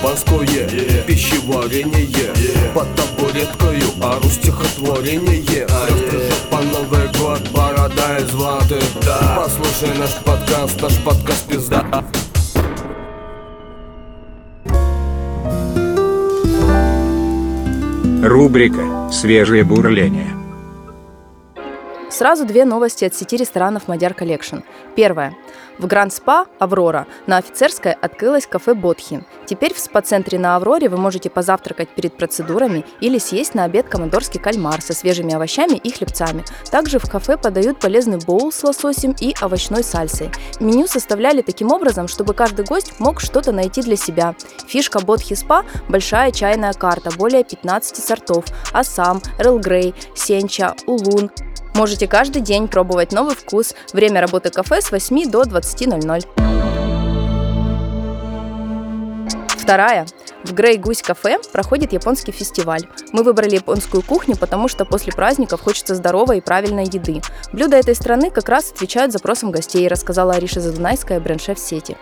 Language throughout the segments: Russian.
кубанское Пищеварение. Под табуреткою ору стихотворение. Расскажу про Новый год борода из ваты. Послушай наш подкаст, наш подкаст пизда Рубрика «Свежее бурление». Сразу две новости от сети ресторанов Madyar Collection. Первая. В Гранд Спа «Аврора» на Офицерской открылось кафе «Ботхи». Теперь в спа-центре на «Авроре» вы можете позавтракать перед процедурами или съесть на обед командорский кальмар со свежими овощами и хлебцами. Также в кафе подают полезный боул с лососем и овощной сальсой. Меню составляли таким образом, чтобы каждый гость мог что-то найти для себя. Фишка «Ботхи Спа» – большая чайная карта, более 15 сортов – Ассам, Эрл Грей, Сенча, Улун, Можете каждый день пробовать новый вкус. Время работы кафе с 8 до 20.00. Вторая. В Грей Гусь кафе проходит японский фестиваль. Мы выбрали японскую кухню, потому что после праздников хочется здоровой и правильной еды. Блюда этой страны как раз отвечают запросам гостей, рассказала Ариша Задунайская, бренд-шеф сети.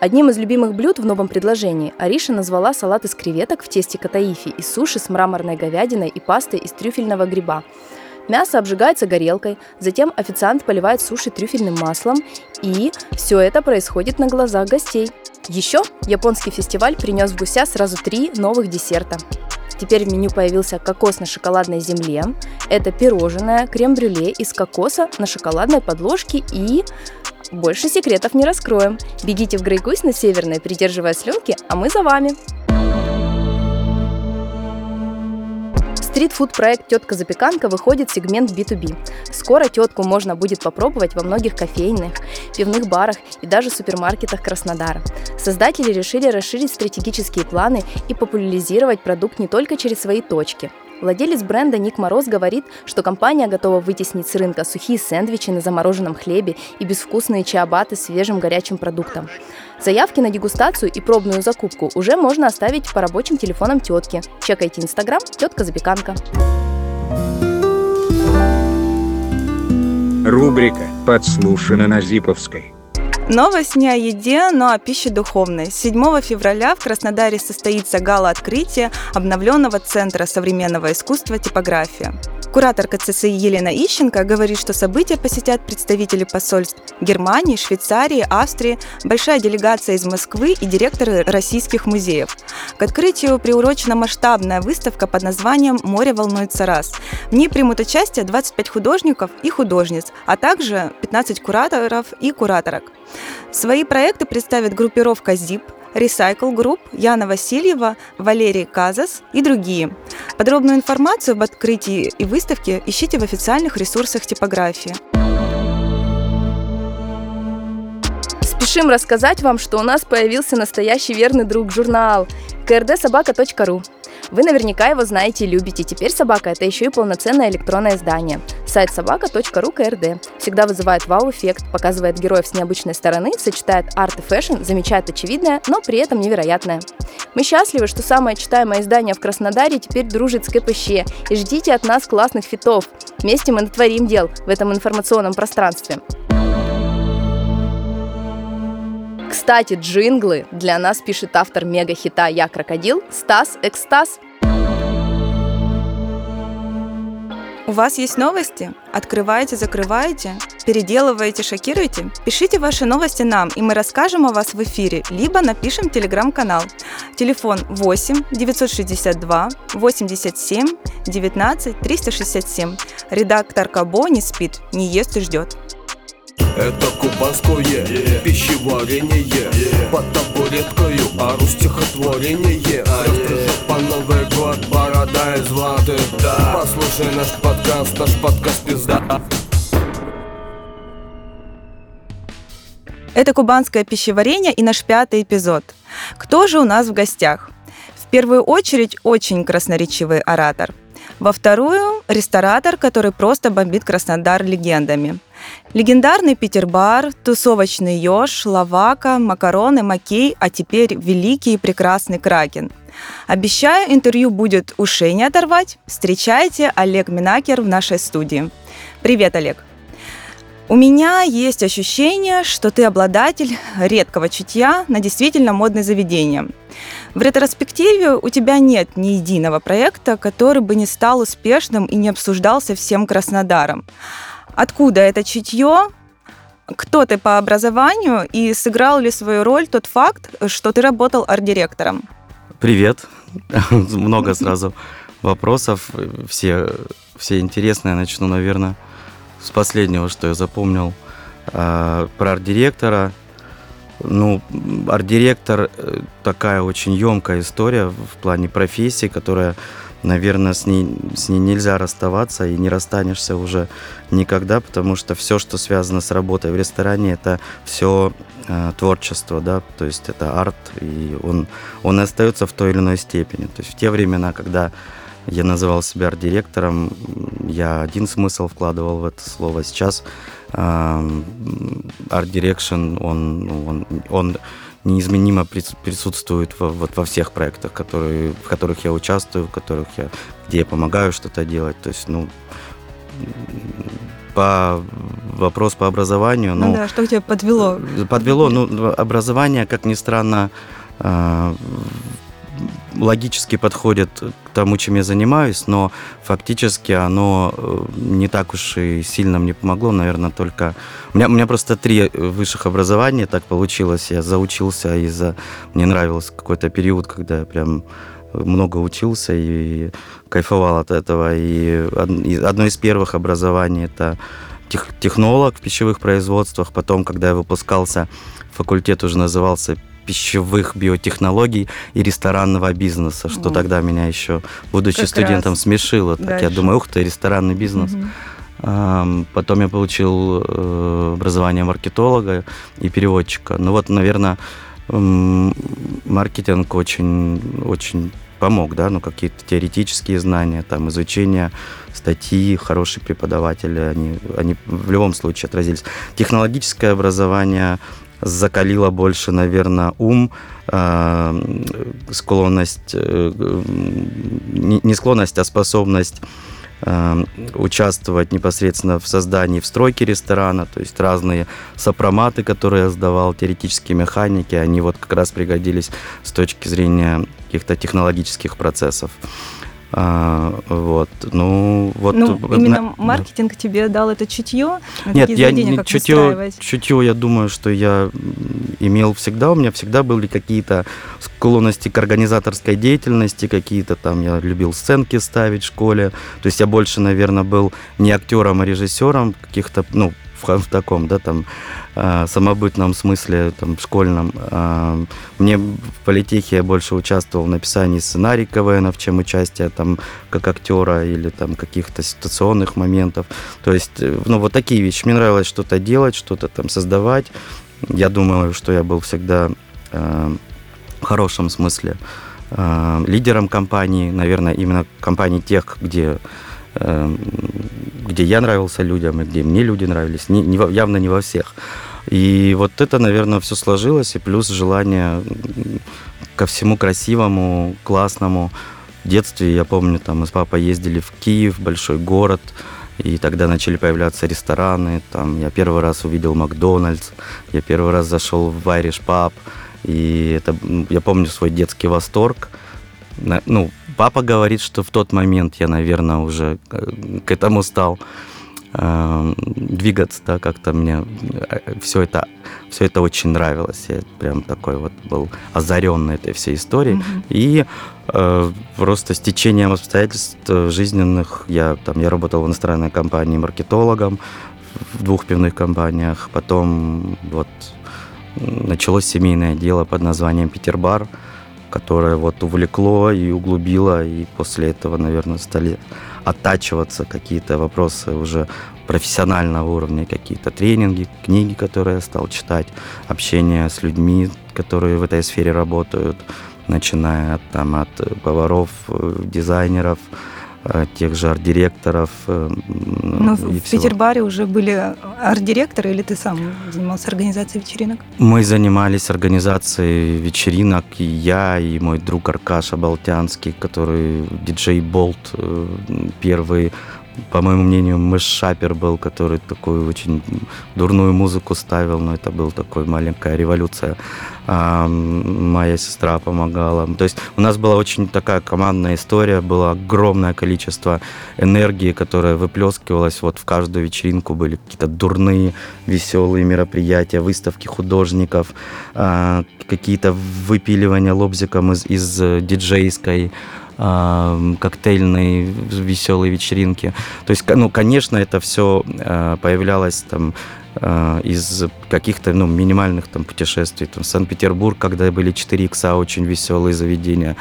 Одним из любимых блюд в новом предложении Ариша назвала салат из креветок в тесте катаифи и суши с мраморной говядиной и пастой из трюфельного гриба. Мясо обжигается горелкой, затем официант поливает суши трюфельным маслом, и все это происходит на глазах гостей. Еще японский фестиваль принес в гуся сразу три новых десерта. Теперь в меню появился кокос на шоколадной земле. Это пирожное, крем-брюле из кокоса на шоколадной подложке и... Больше секретов не раскроем. Бегите в Грейгусь на Северной, придерживая слюнки, а мы за вами. Стритфуд-проект «Тетка Запеканка» выходит в сегмент B2B. Скоро тетку можно будет попробовать во многих кофейных, пивных барах и даже супермаркетах Краснодара. Создатели решили расширить стратегические планы и популяризировать продукт не только через свои точки – Владелец бренда Ник Мороз говорит, что компания готова вытеснить с рынка сухие сэндвичи на замороженном хлебе и безвкусные чиабаты с свежим горячим продуктом. Заявки на дегустацию и пробную закупку уже можно оставить по рабочим телефонам тетки. Чекайте инстаграм «Тетка Запеканка». Рубрика «Подслушано на Зиповской». Новость не о еде, но о пище духовной. 7 февраля в Краснодаре состоится гала-открытие обновленного Центра современного искусства «Типография». Куратор КЦСИ Елена Ищенко говорит, что события посетят представители посольств Германии, Швейцарии, Австрии, большая делегация из Москвы и директоры российских музеев. К открытию приурочена масштабная выставка под названием «Море волнуется раз». В ней примут участие 25 художников и художниц, а также 15 кураторов и кураторок. Свои проекты представит группировка ЗИП, Recycle Group, Яна Васильева, Валерий Казас и другие. Подробную информацию об открытии и выставке ищите в официальных ресурсах типографии. Спешим рассказать вам, что у нас появился настоящий верный друг журнал krdsobaka.ru. Вы наверняка его знаете и любите. Теперь «Собака» — это еще и полноценное электронное издание. Сайт собака.ру всегда вызывает вау-эффект, показывает героев с необычной стороны, сочетает арт и fashion, замечает очевидное, но при этом невероятное. Мы счастливы, что самое читаемое издание в Краснодаре теперь дружит с КПЩ, и ждите от нас классных фитов. Вместе мы натворим дел в этом информационном пространстве. Кстати, джинглы для нас пишет автор мега-хита «Я крокодил» Стас Экстаз. У вас есть новости? Открываете, закрываете? Переделываете, шокируете? Пишите ваши новости нам, и мы расскажем о вас в эфире, либо напишем телеграм-канал. Телефон 8 962 87 19 367. Редактор Кабо не спит, не ест и ждет. Это кубанское yeah. пищеварение yeah. Под табуреткою ору стихотворение Расскажу по Новый год борода из ваты да. Послушай наш подкаст, наш подкаст пизда Это кубанское пищеварение и наш пятый эпизод. Кто же у нас в гостях? В первую очередь очень красноречивый оратор. Во вторую – ресторатор, который просто бомбит Краснодар легендами – Легендарный Питер-бар, тусовочный еж, лавака, макароны, макей, а теперь великий и прекрасный кракен. Обещаю, интервью будет ушей не оторвать. Встречайте Олег Минакер в нашей студии. Привет, Олег. У меня есть ощущение, что ты обладатель редкого чутья на действительно модные заведения. В ретроспективе у тебя нет ни единого проекта, который бы не стал успешным и не обсуждался всем Краснодаром. Откуда это чутье? Кто ты по образованию и сыграл ли свою роль тот факт, что ты работал арт-директором? Привет. Много сразу вопросов. Все, все интересные. Начну, наверное, с последнего, что я запомнил. А, про арт-директора. Ну, арт-директор э, такая очень емкая история в плане профессии, которая, наверное, с ней, с ней нельзя расставаться и не расстанешься уже никогда, потому что все, что связано с работой в ресторане, это все э, творчество, да, то есть это арт, и он, он остается в той или иной степени. То есть в те времена, когда я называл себя арт-директором, я один смысл вкладывал в это слово. Сейчас Art Direction, он, ну, он, он неизменимо присутствует во, вот во всех проектах, которые, в которых я участвую, в которых я, где я помогаю что-то делать. То есть, ну, по вопрос по образованию. Ну, ну да, что тебя подвело? Подвело, ну, образование, как ни странно, а, логически подходит тому, чем я занимаюсь, но фактически оно э, не так уж и сильно мне помогло, наверное, только... У меня, у меня просто три высших образования так получилось. Я заучился из-за... Мне нравился какой-то период, когда я прям много учился и кайфовал от этого. И одно из первых образований это технолог в пищевых производствах. Потом, когда я выпускался, факультет уже назывался пищевых биотехнологий и ресторанного бизнеса, что mm. тогда меня еще, будучи как студентом, смешило. Так я думаю, ух ты, ресторанный бизнес. Mm-hmm. Потом я получил э, образование маркетолога и переводчика. Ну вот, наверное, маркетинг очень, очень помог, да, ну какие-то теоретические знания, там изучение статьи, хорошие преподаватели, они, они в любом случае отразились. Технологическое образование закалила больше, наверное, ум, э, склонность, э, не склонность, а способность э, участвовать непосредственно в создании, в стройке ресторана, то есть разные сопроматы, которые я сдавал, теоретические механики, они вот как раз пригодились с точки зрения каких-то технологических процессов. А, вот, ну, вот. Ну, именно маркетинг тебе дал это чутье? Нет, я не чутье, чутье, я думаю, что я имел всегда, у меня всегда были какие-то склонности к организаторской деятельности, какие-то там, я любил сценки ставить в школе, то есть я больше, наверное, был не актером, а режиссером каких-то, ну, в, в таком, да, там, э, самобытном смысле, там, школьном. Э, мне в политехе я больше участвовал в написании сценарий КВНов, чем участие там как актера или там каких-то ситуационных моментов. То есть, э, ну, вот такие вещи. Мне нравилось что-то делать, что-то там создавать. Я думаю, что я был всегда э, в хорошем смысле э, лидером компании, наверное, именно компании тех, где Эм, где я нравился людям и где мне люди нравились, не, не, явно не во всех. И вот это, наверное, все сложилось, и плюс желание ко всему красивому, классному. В детстве, я помню, там мы с папой ездили в Киев, большой город, и тогда начали появляться рестораны. Там я первый раз увидел Макдональдс, я первый раз зашел в Irish Pub, и это, я помню свой детский восторг. Ну, Папа говорит, что в тот момент я, наверное, уже э, к этому стал э, двигаться, да, как-то мне э, все это, все это очень нравилось. Я прям такой вот был озаренный этой всей историей. Mm-hmm. И э, просто с течением обстоятельств жизненных я там я работал в иностранной компании маркетологом в двух пивных компаниях. Потом вот началось семейное дело под названием Питербар которое вот увлекло и углубило, и после этого, наверное, стали оттачиваться какие-то вопросы уже профессионального уровня, какие-то тренинги, книги, которые я стал читать, общение с людьми, которые в этой сфере работают, начиная от, там, от поваров, э, дизайнеров, тех же арт-директоров. Э, Но в всего. Петербаре уже были арт-директоры или ты сам занимался организацией вечеринок? Мы занимались организацией вечеринок, и я, и мой друг Аркаша Болтянский, который диджей Болт, э, первый по моему мнению, Мэш Шапер был, который такую очень дурную музыку ставил, но это был такой маленькая революция. А, моя сестра помогала. То есть у нас была очень такая командная история, было огромное количество энергии, которая выплескивалась вот в каждую вечеринку, были какие-то дурные, веселые мероприятия, выставки художников, а, какие-то выпиливания лобзиком из, из диджейской коктейльные веселые вечеринки. То есть, ну, конечно, это все а, появлялось там а, из каких-то ну, минимальных там путешествий. Там, Санкт-Петербург, когда были 4 икса, очень веселые заведения.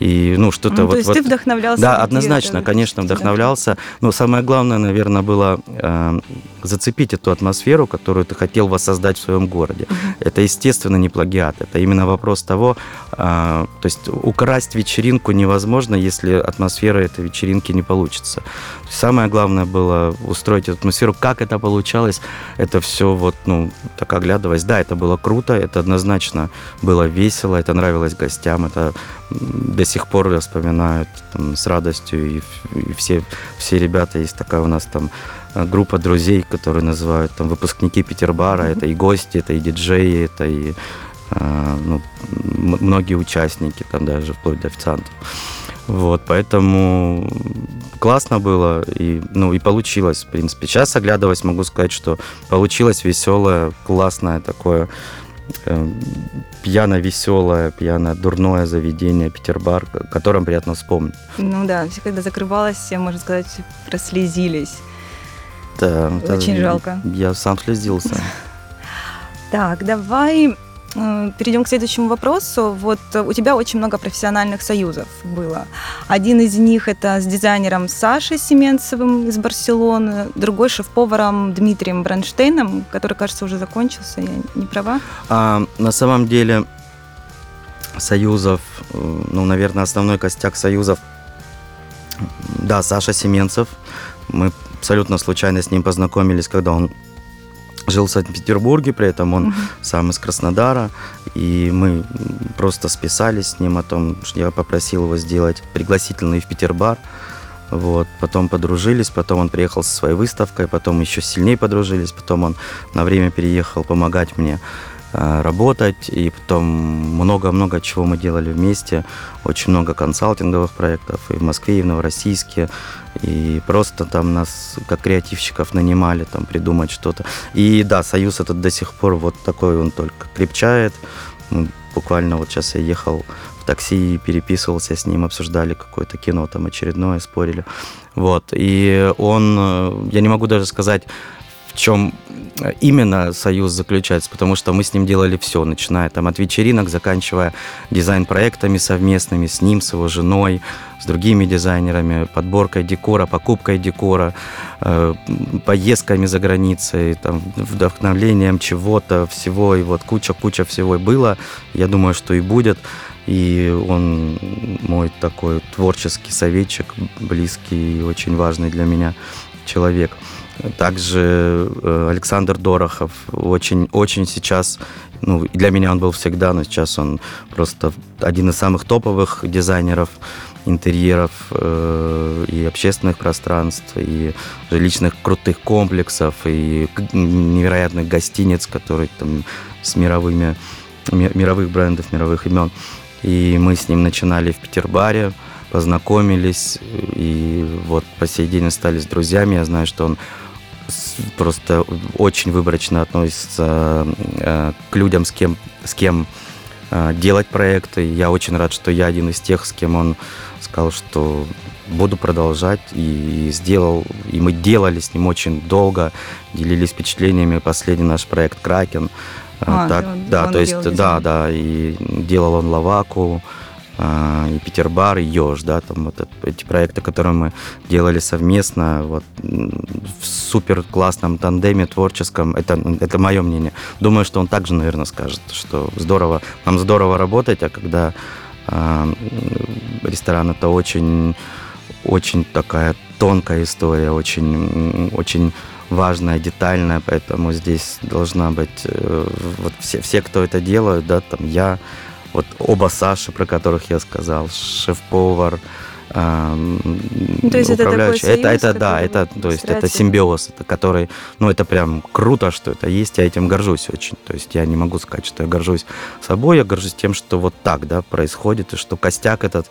И, ну, что-то ну, вот... То есть вот... ты вдохновлялся? Да, однозначно, конечно, вдохновлялся. Но самое главное, наверное, было э, зацепить эту атмосферу, которую ты хотел воссоздать в своем городе. Uh-huh. Это, естественно, не плагиат. Это именно вопрос того, э, то есть украсть вечеринку невозможно, если атмосфера этой вечеринки не получится. Самое главное было устроить эту атмосферу. Как это получалось, это все вот, ну, так оглядываясь. Да, это было круто, это однозначно было весело, это нравилось гостям, это до сих пор я вспоминаю там, с радостью. И, и все, все ребята, есть такая у нас там э, группа друзей, которые называют там выпускники Петербара. Mm-hmm. Это и гости, это и диджеи, это и э, ну, многие участники, там даже вплоть до официантов. Вот, поэтому классно было и, ну, и получилось, в принципе. Сейчас, оглядываясь, могу сказать, что получилось веселое, классное такое пьяно-веселое, пьяно-дурное заведение Петербар, о котором приятно вспомнить. Ну да, все, когда закрывалось, все, можно сказать, прослезились. Да, Очень да, жалко. Я сам слезился. Так, давай перейдем к следующему вопросу. Вот э, у тебя очень много профессиональных союзов было. Один из них это с дизайнером Сашей Семенцевым из Барселоны, другой шеф-поваром Дмитрием Бронштейном, который, кажется, уже закончился. Я не права? А, на самом деле союзов, э, ну, наверное, основной костяк союзов, да, Саша Семенцев. Мы абсолютно случайно с ним познакомились, когда он жил в Санкт-Петербурге, при этом он сам из Краснодара, и мы просто списались с ним о том, что я попросил его сделать пригласительный в Петербар. Вот, потом подружились, потом он приехал со своей выставкой, потом еще сильнее подружились, потом он на время переехал помогать мне работать, и потом много-много чего мы делали вместе, очень много консалтинговых проектов и в Москве, и в Новороссийске, и просто там нас как креативщиков нанимали там придумать что-то. И да, союз этот до сих пор вот такой он только крепчает. Буквально вот сейчас я ехал в такси и переписывался с ним, обсуждали какое-то кино там очередное, спорили. Вот, и он, э, я не могу даже сказать, в чем именно союз заключается, потому что мы с ним делали все, начиная там от вечеринок, заканчивая дизайн-проектами совместными с ним, с его женой, с другими дизайнерами, подборкой декора, покупкой декора, э, поездками за границей, там, вдохновлением чего-то, всего, и вот куча-куча всего было, я думаю, что и будет. И он мой такой творческий советчик, близкий и очень важный для меня человек. Также э, Александр Дорохов очень, очень сейчас, ну, для меня он был всегда, но сейчас он просто один из самых топовых дизайнеров интерьеров э, и общественных пространств, и жилищных крутых комплексов, и невероятных гостиниц, которые там с мировыми, мировых брендов, мировых имен. И мы с ним начинали в Петербаре, познакомились, и вот по сей день остались друзьями. Я знаю, что он просто очень выборочно относится э, к людям, с кем, с кем э, делать проекты. Я очень рад, что я один из тех, с кем он сказал, что буду продолжать и сделал, и мы делали с ним очень долго, делились впечатлениями. Последний наш проект Кракен. А, так, да, то есть, да, да, и делал он Лаваку, и Петербар, и Ёж, да, там вот эти проекты, которые мы делали совместно, вот в супер классном тандеме творческом, это, это мое мнение. Думаю, что он также, наверное, скажет, что здорово, нам здорово работать, а когда э, ресторан это очень, очень такая тонкая история, очень, очень важная, детальная, поэтому здесь должна быть э, вот все, все, кто это делают, да, там я, вот оба Саши, про которых я сказал, шеф-повар ну, то есть управляющий. Это, это, это да, это, то есть это симбиоз, это который, ну, это прям круто, что это есть, я этим горжусь очень. То есть я не могу сказать, что я горжусь собой, я горжусь тем, что вот так, да, происходит, и что костяк этот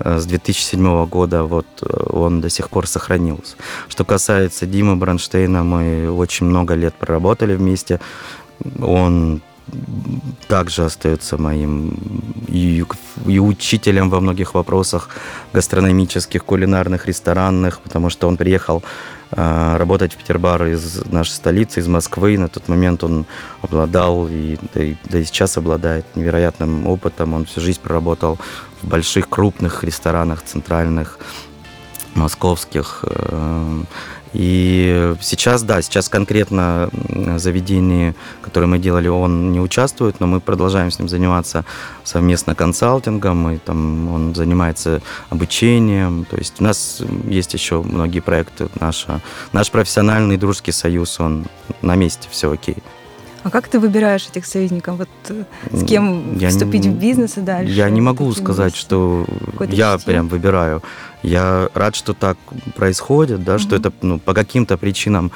э, с 2007 года, вот э, он до сих пор сохранился. Что касается Димы Бронштейна, мы очень много лет проработали вместе. Он также остается моим и, и учителем во многих вопросах гастрономических, кулинарных, ресторанных, потому что он приехал э, работать в Петербар из нашей столицы, из Москвы. На тот момент он обладал и да, и да и сейчас обладает невероятным опытом. Он всю жизнь проработал в больших, крупных ресторанах, центральных, московских. Э, и сейчас, да, сейчас конкретно заведение, которое мы делали, он не участвует, но мы продолжаем с ним заниматься совместно консалтингом, и там он занимается обучением. То есть у нас есть еще многие проекты. Наша, наш профессиональный дружеский союз, он на месте, все окей. А как ты выбираешь этих союзников? Вот э, с кем я вступить не, в бизнес и дальше? Я не могу сказать, что я системе? прям выбираю. Я рад, что так происходит, да, угу. что это ну, по каким-то причинам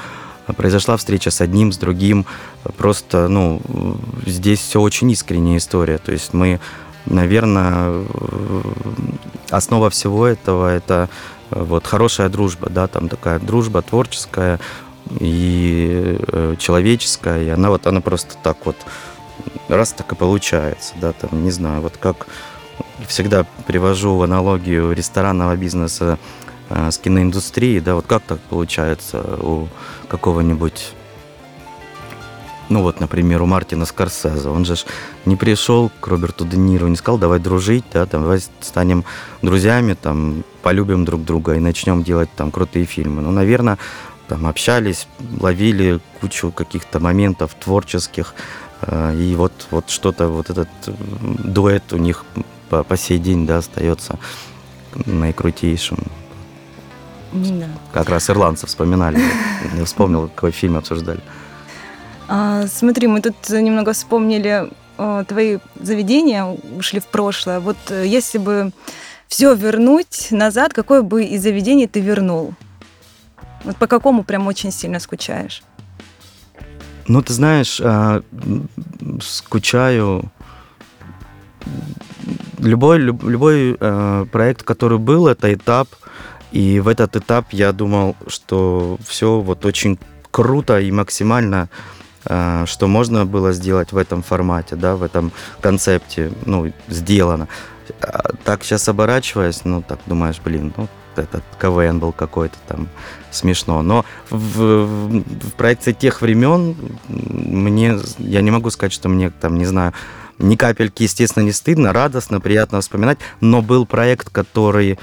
произошла встреча с одним, с другим. Просто, ну, здесь все очень искренняя история. То есть мы, наверное, основа всего этого это вот хорошая дружба, да, там такая дружба творческая, и э, человеческая, и она вот, она просто так вот, раз так и получается, да, там, не знаю, вот как всегда привожу аналогию ресторанного бизнеса э, с киноиндустрией, да, вот как так получается у какого-нибудь ну вот, например, у Мартина Скорсезе, он же не пришел к Роберту Де Ниро, не сказал, давай дружить, да, там, давай станем друзьями, там, полюбим друг друга и начнем делать там крутые фильмы. Ну, наверное, там общались, ловили кучу каких-то моментов творческих, э, и вот, вот что-то, вот этот дуэт у них по, по сей день, да, остается наикрутейшим. Да. Как раз ирландцев вспоминали. Я вспомнил, какой фильм обсуждали. А, смотри, мы тут немного вспомнили о, твои заведения, ушли в прошлое. Вот э, если бы все вернуть назад, какое бы из заведений ты вернул? Вот по какому прям очень сильно скучаешь? Ну, ты знаешь, а, скучаю. Любой, любой э, проект, который был, это этап. И в этот этап я думал, что все вот очень круто и максимально, э, что можно было сделать в этом формате, да, в этом концепте, ну, сделано. А так сейчас оборачиваясь, ну, так думаешь, блин, ну, этот КВН был какой-то там смешно. Но в, в проекции тех времен мне, я не могу сказать, что мне там, не знаю, ни капельки, естественно, не стыдно, радостно, приятно вспоминать, но был проект, который,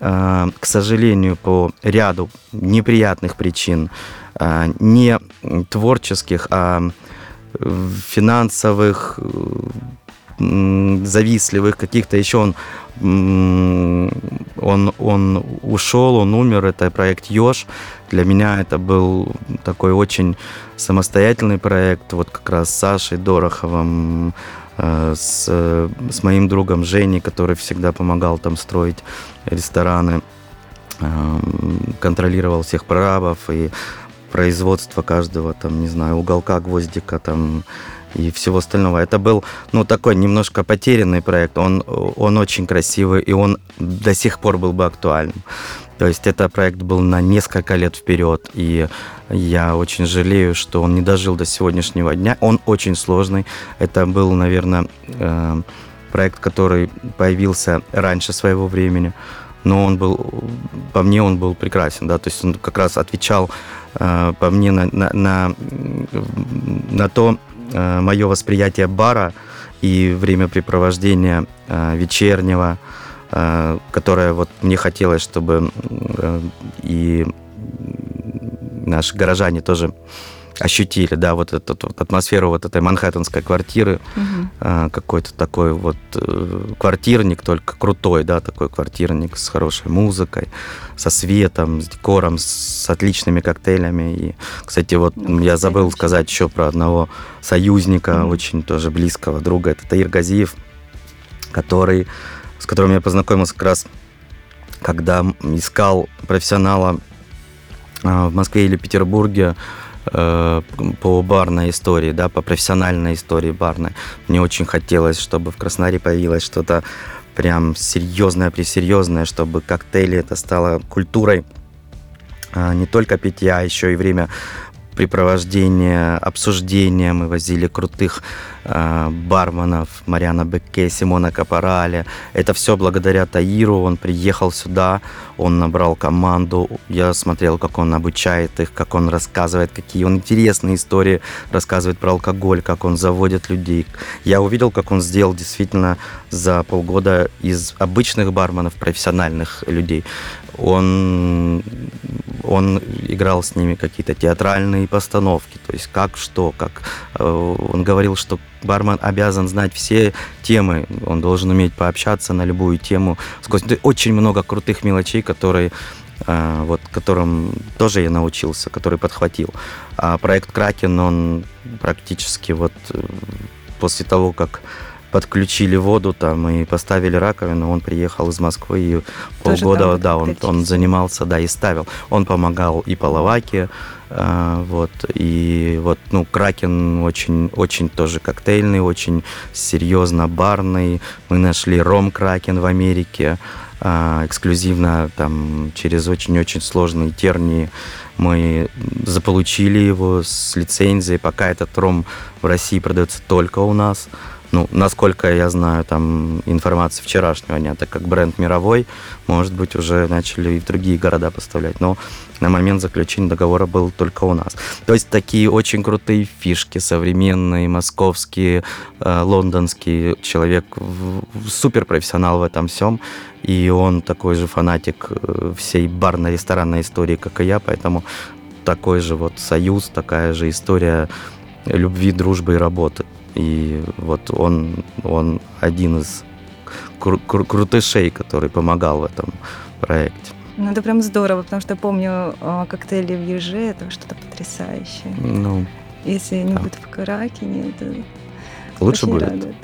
э, к сожалению, по ряду неприятных причин, э, не творческих, а финансовых, завистливых каких-то еще он он, он ушел, он умер, это проект Ёж. Для меня это был такой очень самостоятельный проект, вот как раз с Сашей Дороховым, э, с, с моим другом Женей, который всегда помогал там строить рестораны, э, контролировал всех прорабов и производство каждого, там, не знаю, уголка, гвоздика, там, и всего остального. Это был, ну, такой немножко потерянный проект. Он, он очень красивый, и он до сих пор был бы актуальным. То есть это проект был на несколько лет вперед, и я очень жалею, что он не дожил до сегодняшнего дня. Он очень сложный. Это был, наверное, э, проект, который появился раньше своего времени, но он был, по мне, он был прекрасен, да, то есть он как раз отвечал э, по мне на, на, на, на то, мое восприятие бара и времяпрепровождения э, вечернего, э, которое вот мне хотелось, чтобы и наши горожане тоже ощутили, да, вот эту вот атмосферу вот этой манхэттенской квартиры, угу. какой-то такой вот э, квартирник, только крутой, да, такой квартирник с хорошей музыкой, со светом, с декором, с отличными коктейлями. И, кстати, вот ну, я забыл очень. сказать еще про одного союзника, угу. очень тоже близкого друга, это Таир Газиев, который, с которым я познакомился как раз когда искал профессионала а, в Москве или Петербурге э, по барной истории, да, по профессиональной истории барной. Мне очень хотелось, чтобы в Краснодаре появилось что-то прям серьезное, пресерьезное, чтобы коктейли это стало культурой а, не только питья, а еще и время препровождения, обсуждения. Мы возили крутых э, барменов, Мариана Бекке, Симона Капорале. Это все благодаря Таиру. Он приехал сюда, он набрал команду. Я смотрел, как он обучает их, как он рассказывает, какие он интересные истории рассказывает про алкоголь, как он заводит людей. Я увидел, как он сделал действительно за полгода из обычных барменов профессиональных людей он, он играл с ними какие-то театральные постановки, то есть как что, как э, он говорил, что бармен обязан знать все темы, он должен уметь пообщаться на любую тему. Сквозь очень много крутых мелочей, которые э, вот которым тоже я научился, который подхватил. А проект Кракен, он практически вот э, после того, как подключили воду там и поставили раковину. Он приехал из Москвы и Тоже полгода, да, он, он занимался, да, и ставил. Он помогал и Половаке, э, вот, и вот, ну, Кракен очень, очень тоже коктейльный, очень серьезно барный. Мы нашли ром Кракен в Америке, э, эксклюзивно там через очень-очень сложные тернии мы заполучили его с лицензией, пока этот ром в России продается только у нас. Ну, насколько я знаю, там информация вчерашнего дня, так как бренд мировой, может быть, уже начали и в другие города поставлять. Но на момент заключения договора был только у нас. То есть такие очень крутые фишки, современные, московские, э, лондонские. Человек суперпрофессионал в этом всем. И он такой же фанатик э, всей барно-ресторанной истории, как и я, поэтому такой же вот союз, такая же история любви, дружбы и работы. И вот он, он один из кру- кру- крутышей, который помогал в этом проекте. Ну, это прям здорово, потому что я помню э, коктейли в Еже, это что-то потрясающее. Ну, Если они да. будут в Каракине, это лучше будет. Радует.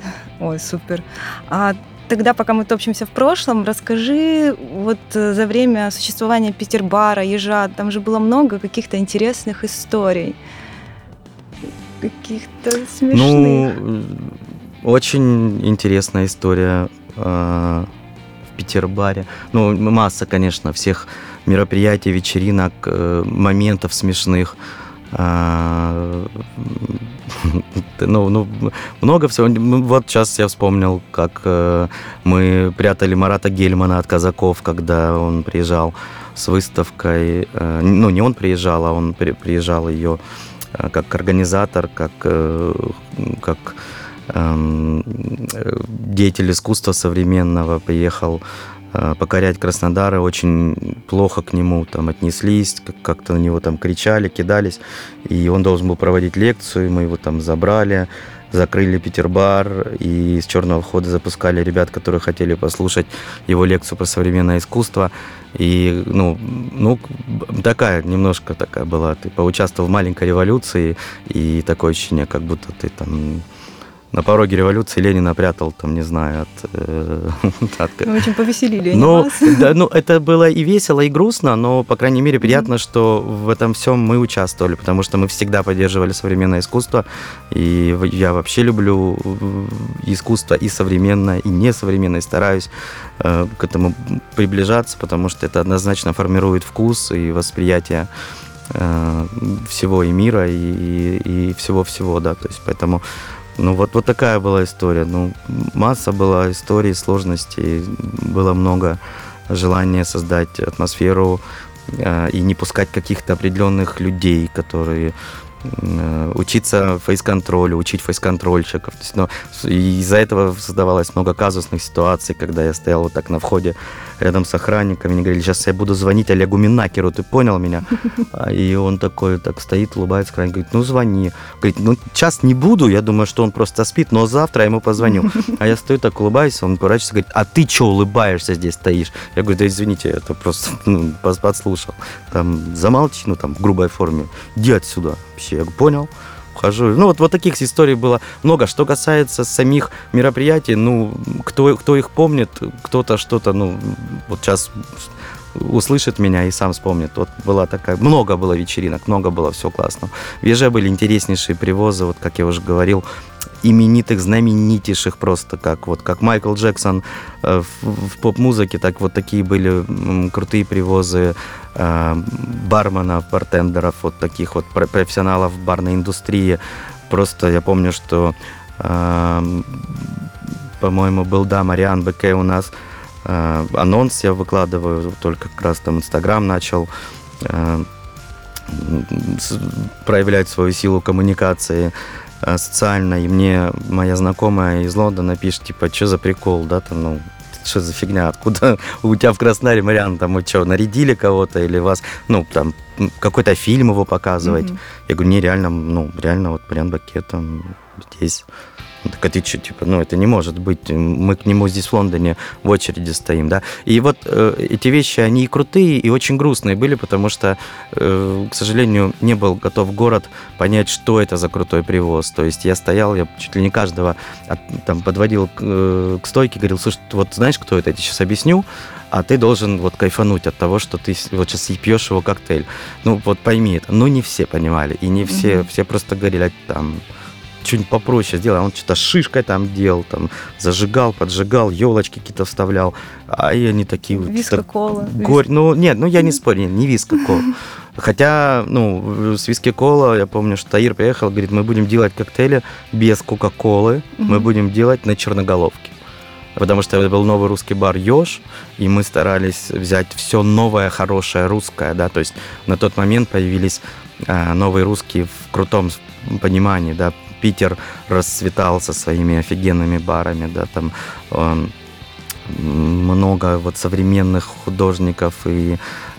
Ой, супер. А тогда, пока мы топчемся в прошлом, расскажи, вот э, за время существования Петербара, Ежа, там же было много каких-то интересных историй каких-то смешных. Ну, очень интересная история э, в Петербаре. Ну, масса, конечно, всех мероприятий, вечеринок, э, моментов смешных. Э, ну, ну, много всего. Вот сейчас я вспомнил, как э, мы прятали Марата Гельмана от казаков, когда он приезжал с выставкой. Э, ну, не он приезжал, а он при, приезжал ее как организатор, как, э, как эм, деятель искусства современного приехал э, покорять Краснодар, и очень плохо к нему там отнеслись, как-то на него там кричали, кидались, и он должен был проводить лекцию, мы его там забрали, закрыли Петербар и с черного входа запускали ребят, которые хотели послушать его лекцию про современное искусство. И, ну, ну, такая, немножко такая была. Ты поучаствовал в маленькой революции, и такое ощущение, как будто ты там на пороге революции Ленина прятал, там, не знаю, от... Э, от... Очень повеселили ну, вас. Да, ну, это было и весело, и грустно, но, по крайней мере, приятно, mm-hmm. что в этом всем мы участвовали, потому что мы всегда поддерживали современное искусство, и я вообще люблю э, искусство и современное, и несовременное, и стараюсь э, к этому приближаться, потому что это однозначно формирует вкус и восприятие э, всего и мира, и, и, и всего-всего, да, то есть поэтому ну вот, вот такая была история. Ну, масса была историй, сложностей, было много желания создать атмосферу э, и не пускать каких-то определенных людей, которые Э, учиться фейс-контролю, учить фейс-контрольщиков. Есть, ну, из-за этого создавалось много казусных ситуаций, когда я стоял вот так на входе рядом с охранниками, они говорили, сейчас я буду звонить Олегу Минакеру, ты понял меня? А, и он такой так стоит, улыбается, охранник говорит, ну звони. Говорит, ну сейчас не буду, я думаю, что он просто спит, но завтра я ему позвоню. А я стою так, улыбаюсь, он поворачивается, говорит, а ты что улыбаешься здесь стоишь? Я говорю, да извините, это просто ну, подслушал. Там замолчи, ну там в грубой форме, иди отсюда. Вообще, я понял. Хожу. Ну, вот, вот таких историй было много. Что касается самих мероприятий, ну, кто, кто их помнит, кто-то что-то, ну, вот сейчас услышит меня и сам вспомнит. Вот была такая, много было вечеринок, много было все классно. В Еже были интереснейшие привозы, вот как я уже говорил, именитых, знаменитейших просто, как вот как Майкл Джексон э, в, в поп-музыке, так вот такие были крутые привозы э, барменов, бартендеров, вот таких вот профессионалов барной индустрии. Просто я помню, что, э, по-моему, был, да, Мариан Беке у нас э, анонс я выкладываю, только как раз там Инстаграм начал э, проявлять свою силу коммуникации социально, и мне моя знакомая из Лондона пишет, типа, что за прикол, да, там, ну, что за фигня, откуда у тебя в Краснодаре, Мариан, там, вы что, нарядили кого-то или вас, ну, там, какой-то фильм его показывать? Mm-hmm. Я говорю, не, реально, ну, реально, вот Мариан Бакет там здесь так а ты что, типа, ну это не может быть, мы к нему здесь в Лондоне в очереди стоим, да. И вот э, эти вещи, они и крутые, и очень грустные были, потому что, э, к сожалению, не был готов город понять, что это за крутой привоз. То есть я стоял, я чуть ли не каждого от, там подводил к, э, к стойке, говорил, слушай, вот знаешь, кто это, я тебе сейчас объясню, а ты должен вот кайфануть от того, что ты вот сейчас пьешь его коктейль. Ну вот пойми это. Ну не все понимали, и не все, mm-hmm. все просто говорили, а, там, что-нибудь попроще сделал. А он что-то шишкой там делал, там зажигал, поджигал, елочки какие-то вставлял. А и они такие... Виска-кола. Горь... Ну, нет, ну я не спорю, нет, не виска-кола. Хотя, ну, с виски-кола, я помню, что Таир приехал, говорит, мы будем делать коктейли без кока-колы, мы будем делать на черноголовке. Потому что это был новый русский бар Ёж, и мы старались взять все новое, хорошее, русское, да, то есть на тот момент появились а, новые русские в крутом понимании, да, Питер расцветал со своими офигенными барами, да, там э, много вот современных художников и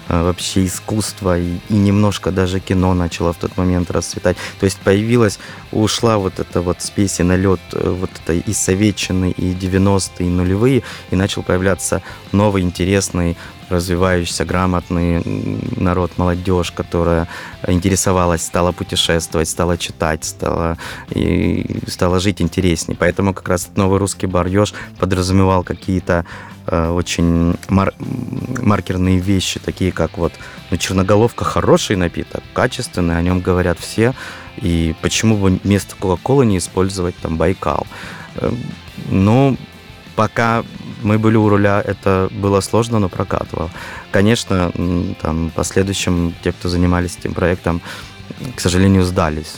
э, вообще искусство и, и немножко даже кино начало в тот момент расцветать. То есть появилась, ушла вот эта вот спесь и налет э, вот это и советчины, и 90-е, и нулевые, и начал появляться новый интересный развивающийся, грамотный народ, молодежь, которая интересовалась, стала путешествовать, стала читать, стала, и стала жить интереснее. Поэтому как раз новый русский бар Ёж подразумевал какие-то э, очень мар- маркерные вещи, такие как вот ну, черноголовка хороший напиток, качественный, о нем говорят все. И почему бы вместо Кока-Колы не использовать там Байкал? Э, ну, пока мы были у руля, это было сложно, но прокатывало. Конечно, там, в последующем те, кто занимались этим проектом, к сожалению, сдались.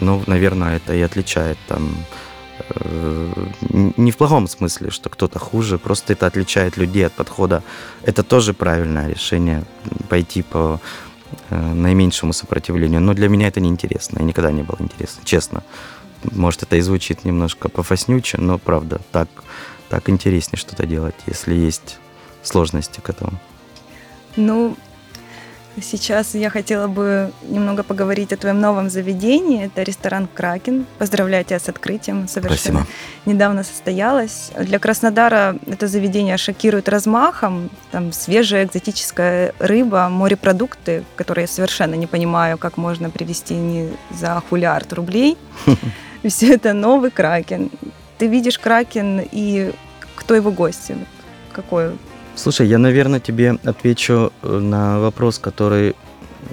Ну, наверное, это и отличает там э, не в плохом смысле, что кто-то хуже, просто это отличает людей от подхода. Это тоже правильное решение, пойти по э, наименьшему сопротивлению. Но для меня это не интересно, и никогда не было интересно, честно. Может, это и звучит немножко пофаснюче, но правда, так так интереснее что-то делать, если есть сложности к этому. Ну, сейчас я хотела бы немного поговорить о твоем новом заведении. Это ресторан «Кракен». Поздравляю тебя с открытием. Совершенно Спасибо. недавно состоялось. Для Краснодара это заведение шокирует размахом. Там свежая экзотическая рыба, морепродукты, которые я совершенно не понимаю, как можно привезти не за хулиард рублей. Все это новый «Кракен» ты видишь Кракен и кто его гости? Какой? Слушай, я, наверное, тебе отвечу э, на вопрос, который,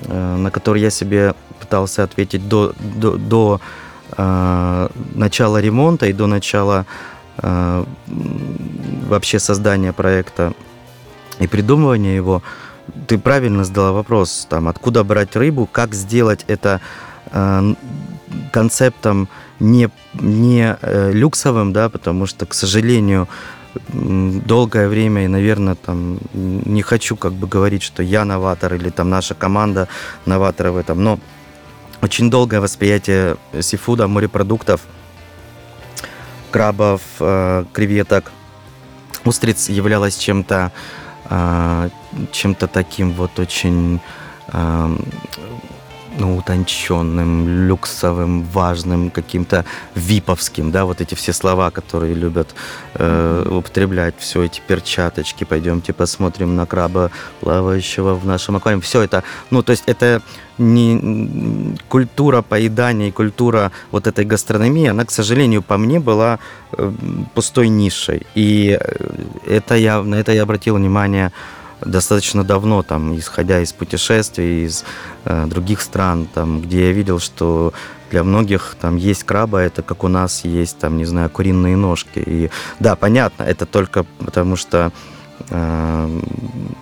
э, на который я себе пытался ответить до, до, до э, начала ремонта и до начала э, вообще создания проекта и придумывания его. Ты правильно задала вопрос, там, откуда брать рыбу, как сделать это э, концептом не, не э, люксовым, да, потому что, к сожалению, долгое время, и, наверное, там не хочу как бы говорить, что я новатор или там наша команда новатора в этом, но очень долгое восприятие сифуда, морепродуктов, крабов, э, креветок, устриц являлось чем-то э, чем-то таким вот очень ну, утонченным, люксовым, важным, каким-то виповским, да, вот эти все слова, которые любят э, употреблять, все эти перчаточки, пойдемте посмотрим на краба, плавающего в нашем аквариуме, все это, ну, то есть это не культура поедания и культура вот этой гастрономии, она, к сожалению, по мне была э, пустой нишей. И это я, на это я обратил внимание достаточно давно, там, исходя из путешествий, из э, других стран, там, где я видел, что для многих там есть краба, это как у нас есть, там, не знаю, куриные ножки. И да, понятно, это только потому что э,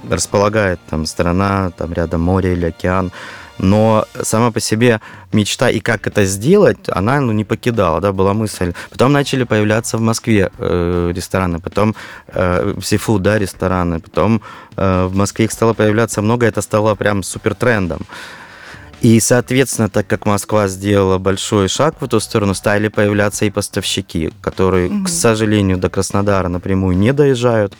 располагает там страна, там рядом море или океан, но сама по себе мечта и как это сделать, она ну, не покидала, да, была мысль. Потом начали появляться в Москве э, рестораны, потом э, сифуд, да, рестораны, потом э, в Москве их стало появляться много, это стало прям супер трендом. И, соответственно, так как Москва сделала большой шаг в эту сторону, стали появляться и поставщики, которые, mm-hmm. к сожалению, до Краснодара напрямую не доезжают,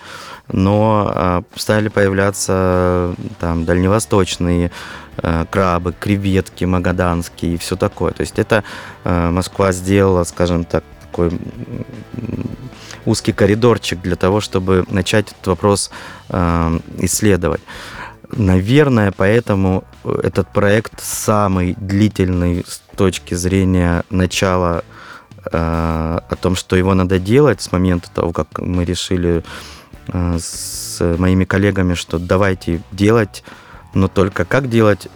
но э, стали появляться там дальневосточные Э, крабы, креветки магаданские и все такое. То есть это э, Москва сделала, скажем так, такой узкий коридорчик для того, чтобы начать этот вопрос э, исследовать. Наверное, поэтому этот проект самый длительный с точки зрения начала о том, что его надо делать с момента того, как мы решили с моими коллегами, что давайте делать но только как делать,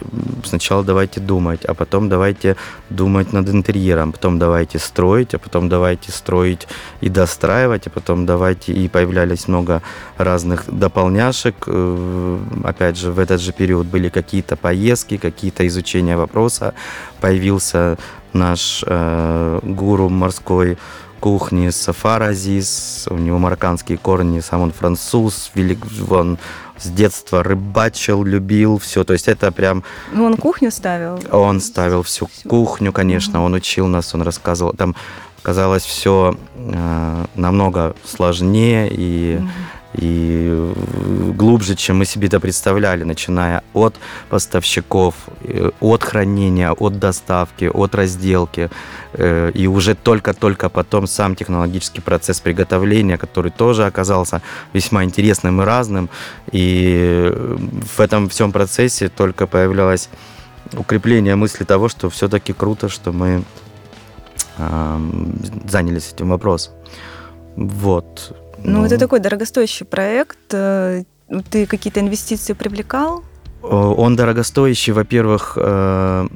сначала давайте думать, а потом давайте думать над интерьером, потом давайте строить, а потом давайте строить и достраивать, а потом давайте, и появлялись много разных дополняшек. Э, опять же, в этот же период были какие-то поездки, какие-то изучения вопроса. Появился наш э, гуру морской кухни Сафар Азиз, у него марокканские корни, сам он француз, велик, он с детства рыбачил, любил все. То есть это прям... Ну, он кухню ставил? Он ставил всю, всю. кухню, конечно. Угу. Он учил нас, он рассказывал. Там казалось все э, намного сложнее и... Угу и глубже, чем мы себе это представляли, начиная от поставщиков, э, от хранения, от доставки, от разделки, э, и уже только-только потом сам технологический процесс приготовления, который тоже оказался весьма интересным и разным, и в этом всем процессе только появлялось укрепление мысли того, что все-таки круто, что мы занялись этим вопросом. Вот. Ну, ну, это такой дорогостоящий проект. Э, ты какие-то инвестиции привлекал? Он дорогостоящий, во-первых, э,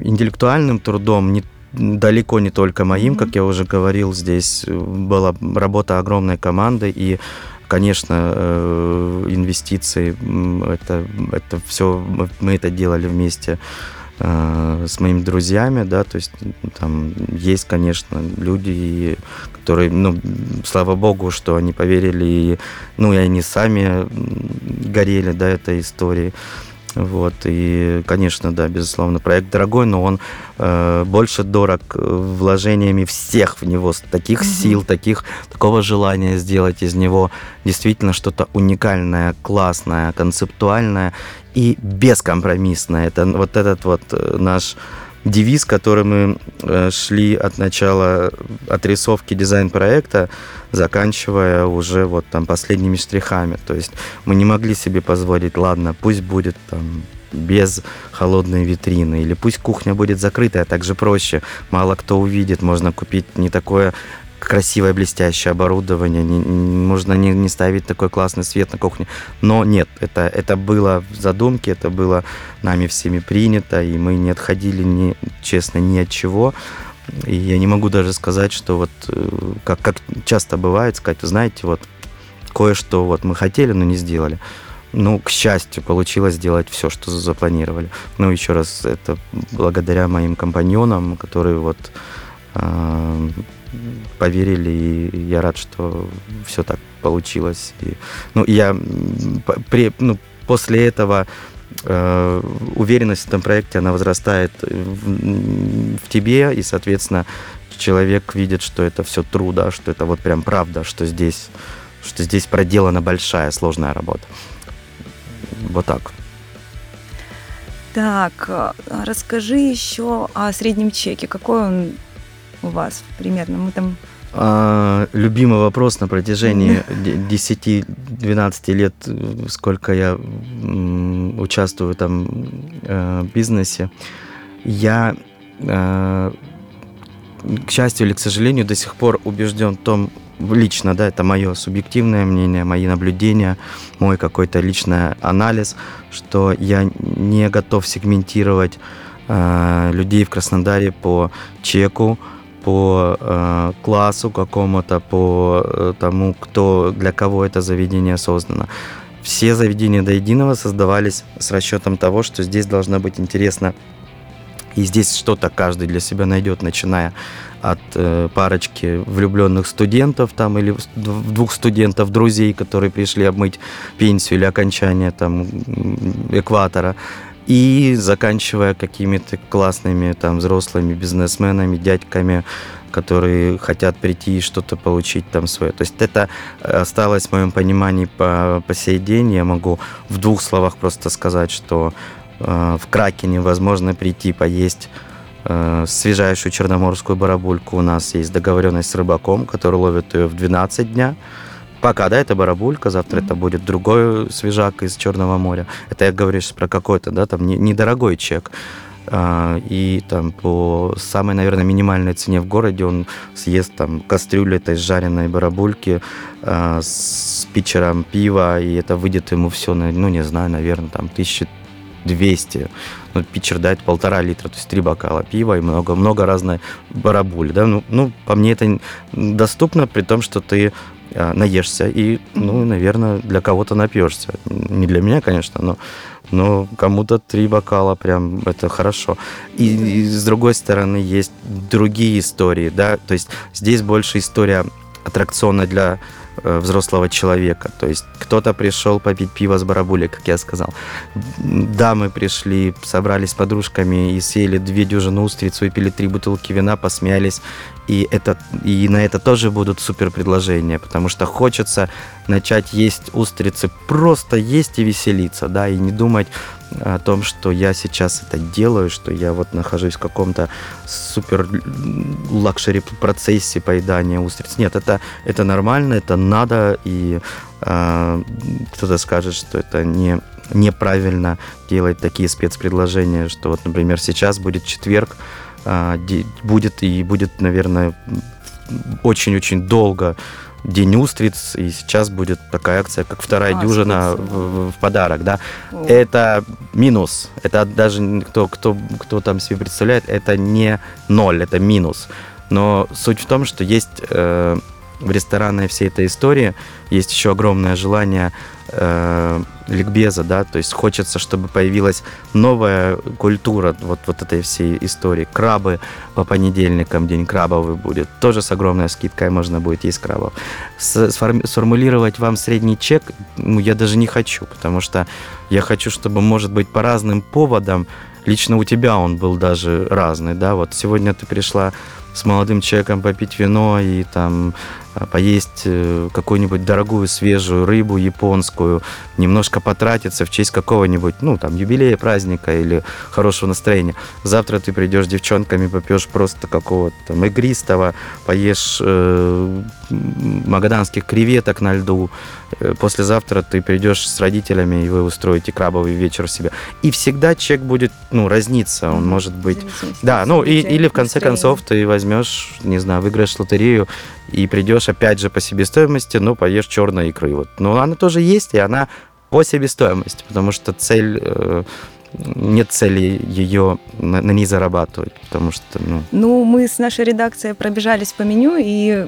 интеллектуальным трудом, не, далеко не только моим, mm-hmm. как я уже говорил, здесь была работа огромной команды, и, конечно, э, инвестиции, это, это все, мы это делали вместе Э, с моими друзьями, да, то есть там есть, конечно, люди, которые, ну, слава богу, что они поверили, и, ну, и они сами горели, да, этой историей. Вот, и, конечно, да, безусловно, проект дорогой, но он э, больше дорог вложениями всех в него, таких mm-hmm. сил, таких, такого желания сделать из него действительно что-то уникальное, классное, концептуальное и бескомпромиссное. Это вот этот вот э, наш девиз, который мы э, шли от начала отрисовки дизайн-проекта, заканчивая уже вот там последними штрихами. То есть мы не могли себе позволить, ладно, пусть будет там без холодной витрины, или пусть кухня будет закрытая, так же проще, мало кто увидит, можно купить не такое красивое, блестящее оборудование, не, можно не, не ставить такой классный свет на кухне. Но нет, это, это было в задумке, это было нами всеми принято, и мы не отходили, ни, честно, ни от чего. И я не могу даже сказать, что вот, э, как, как часто бывает, сказать, знаете, вот кое-что вот мы хотели, но не сделали. Ну, к счастью, получилось сделать все, что запланировали. Ну, еще раз, это благодаря моим компаньонам, которые вот э, поверили, и я рад, что все так получилось. И, ну, я при, ну, после этого э, уверенность в этом проекте, она возрастает в, в тебе, и, соответственно, человек видит, что это все труда, что это вот прям правда, что здесь, что здесь проделана большая, сложная работа. Вот так. Так, а расскажи еще о среднем чеке. Какой он у вас примерно? Мы там а, любимый вопрос на протяжении 10-12 лет, сколько я участвую там э, в бизнесе. я, э, к счастью или к сожалению, до сих пор убежден в том, лично, да, это мое субъективное мнение, мои наблюдения, мой какой-то личный анализ, что я не готов сегментировать э, людей в Краснодаре по чеку, по э, классу какому-то, по э, тому, кто для кого это заведение создано. Все заведения до единого создавались с расчетом того, что здесь должно быть интересно и здесь что-то каждый для себя найдет, начиная от э, парочки влюбленных студентов там или двух студентов, друзей, которые пришли обмыть пенсию или окончание там экватора, и заканчивая какими-то классными там взрослыми бизнесменами, дядьками, которые хотят прийти и что-то получить там свое. То есть это осталось в моем понимании по, по сей день. Я могу в двух словах просто сказать, что Э, в Кракене возможно прийти поесть э, свежайшую черноморскую барабульку. У нас есть договоренность с рыбаком, который ловит ее в 12 дня. Пока, да, это барабулька, завтра mm-hmm. это будет другой свежак из Черного моря. Это я говорю сейчас про какой-то, да, там недорогой чек. А, и там по самой, наверное, минимальной цене в городе он съест там кастрюлю этой жареной барабульки а, с питчером пива, и это выйдет ему все, ну, не знаю, наверное, там тысячи 200. Ну, питчер дает полтора литра, то есть три бокала пива и много-много разной барабуль. Да? Ну, ну, по мне это доступно, при том, что ты наешься и, ну, наверное, для кого-то напьешься. Не для меня, конечно, но, но кому-то три бокала прям это хорошо. И, и с другой стороны есть другие истории, да, то есть здесь больше история аттракциона для взрослого человека. То есть кто-то пришел попить пиво с барабулей, как я сказал. Дамы пришли, собрались с подружками и съели две дюжины устриц, выпили три бутылки вина, посмеялись. И, это, и на это тоже будут супер предложения, потому что хочется начать есть устрицы, просто есть и веселиться, да, и не думать о том, что я сейчас это делаю, что я вот нахожусь в каком-то супер luxury процессе поедания устриц. Нет, это, это нормально, это надо, и э, кто-то скажет, что это не неправильно делать такие спецпредложения, что вот, например, сейчас будет четверг, э, будет и будет, наверное, очень-очень долго День устриц, и сейчас будет такая акция, как вторая а, дюжина в, в подарок, да. О. Это минус, это даже кто, кто, кто там себе представляет, это не ноль, это минус. Но суть в том, что есть э, в ресторанной всей этой истории есть еще огромное желание э, ликбеза, да, то есть хочется, чтобы появилась новая культура вот, вот этой всей истории. Крабы по понедельникам, день крабовый будет, тоже с огромной скидкой можно будет есть крабов. С, сформулировать вам средний чек, ну, я даже не хочу, потому что я хочу, чтобы, может быть, по разным поводам, лично у тебя он был даже разный, да, вот сегодня ты пришла с молодым человеком попить вино и там поесть э, какую-нибудь дорогую свежую рыбу японскую, немножко потратиться в честь какого-нибудь, ну, там, юбилея, праздника или хорошего настроения. Завтра ты придешь с девчонками, попьешь просто какого-то там игристого, поешь э, магаданских креветок на льду. Э, послезавтра ты придешь с родителями, и вы устроите крабовый вечер себе. И всегда чек будет, ну, разниться. Он может быть... Да, ну, и, или в конце концов ты возьмешь, не знаю, выиграешь лотерею, и придешь опять же по себестоимости, ну, поешь черной икры. Вот. Но она тоже есть, и она по себестоимости, потому что цель э, нет цели ее на ней зарабатывать, потому что, ну... Ну, мы с нашей редакцией пробежались по меню, и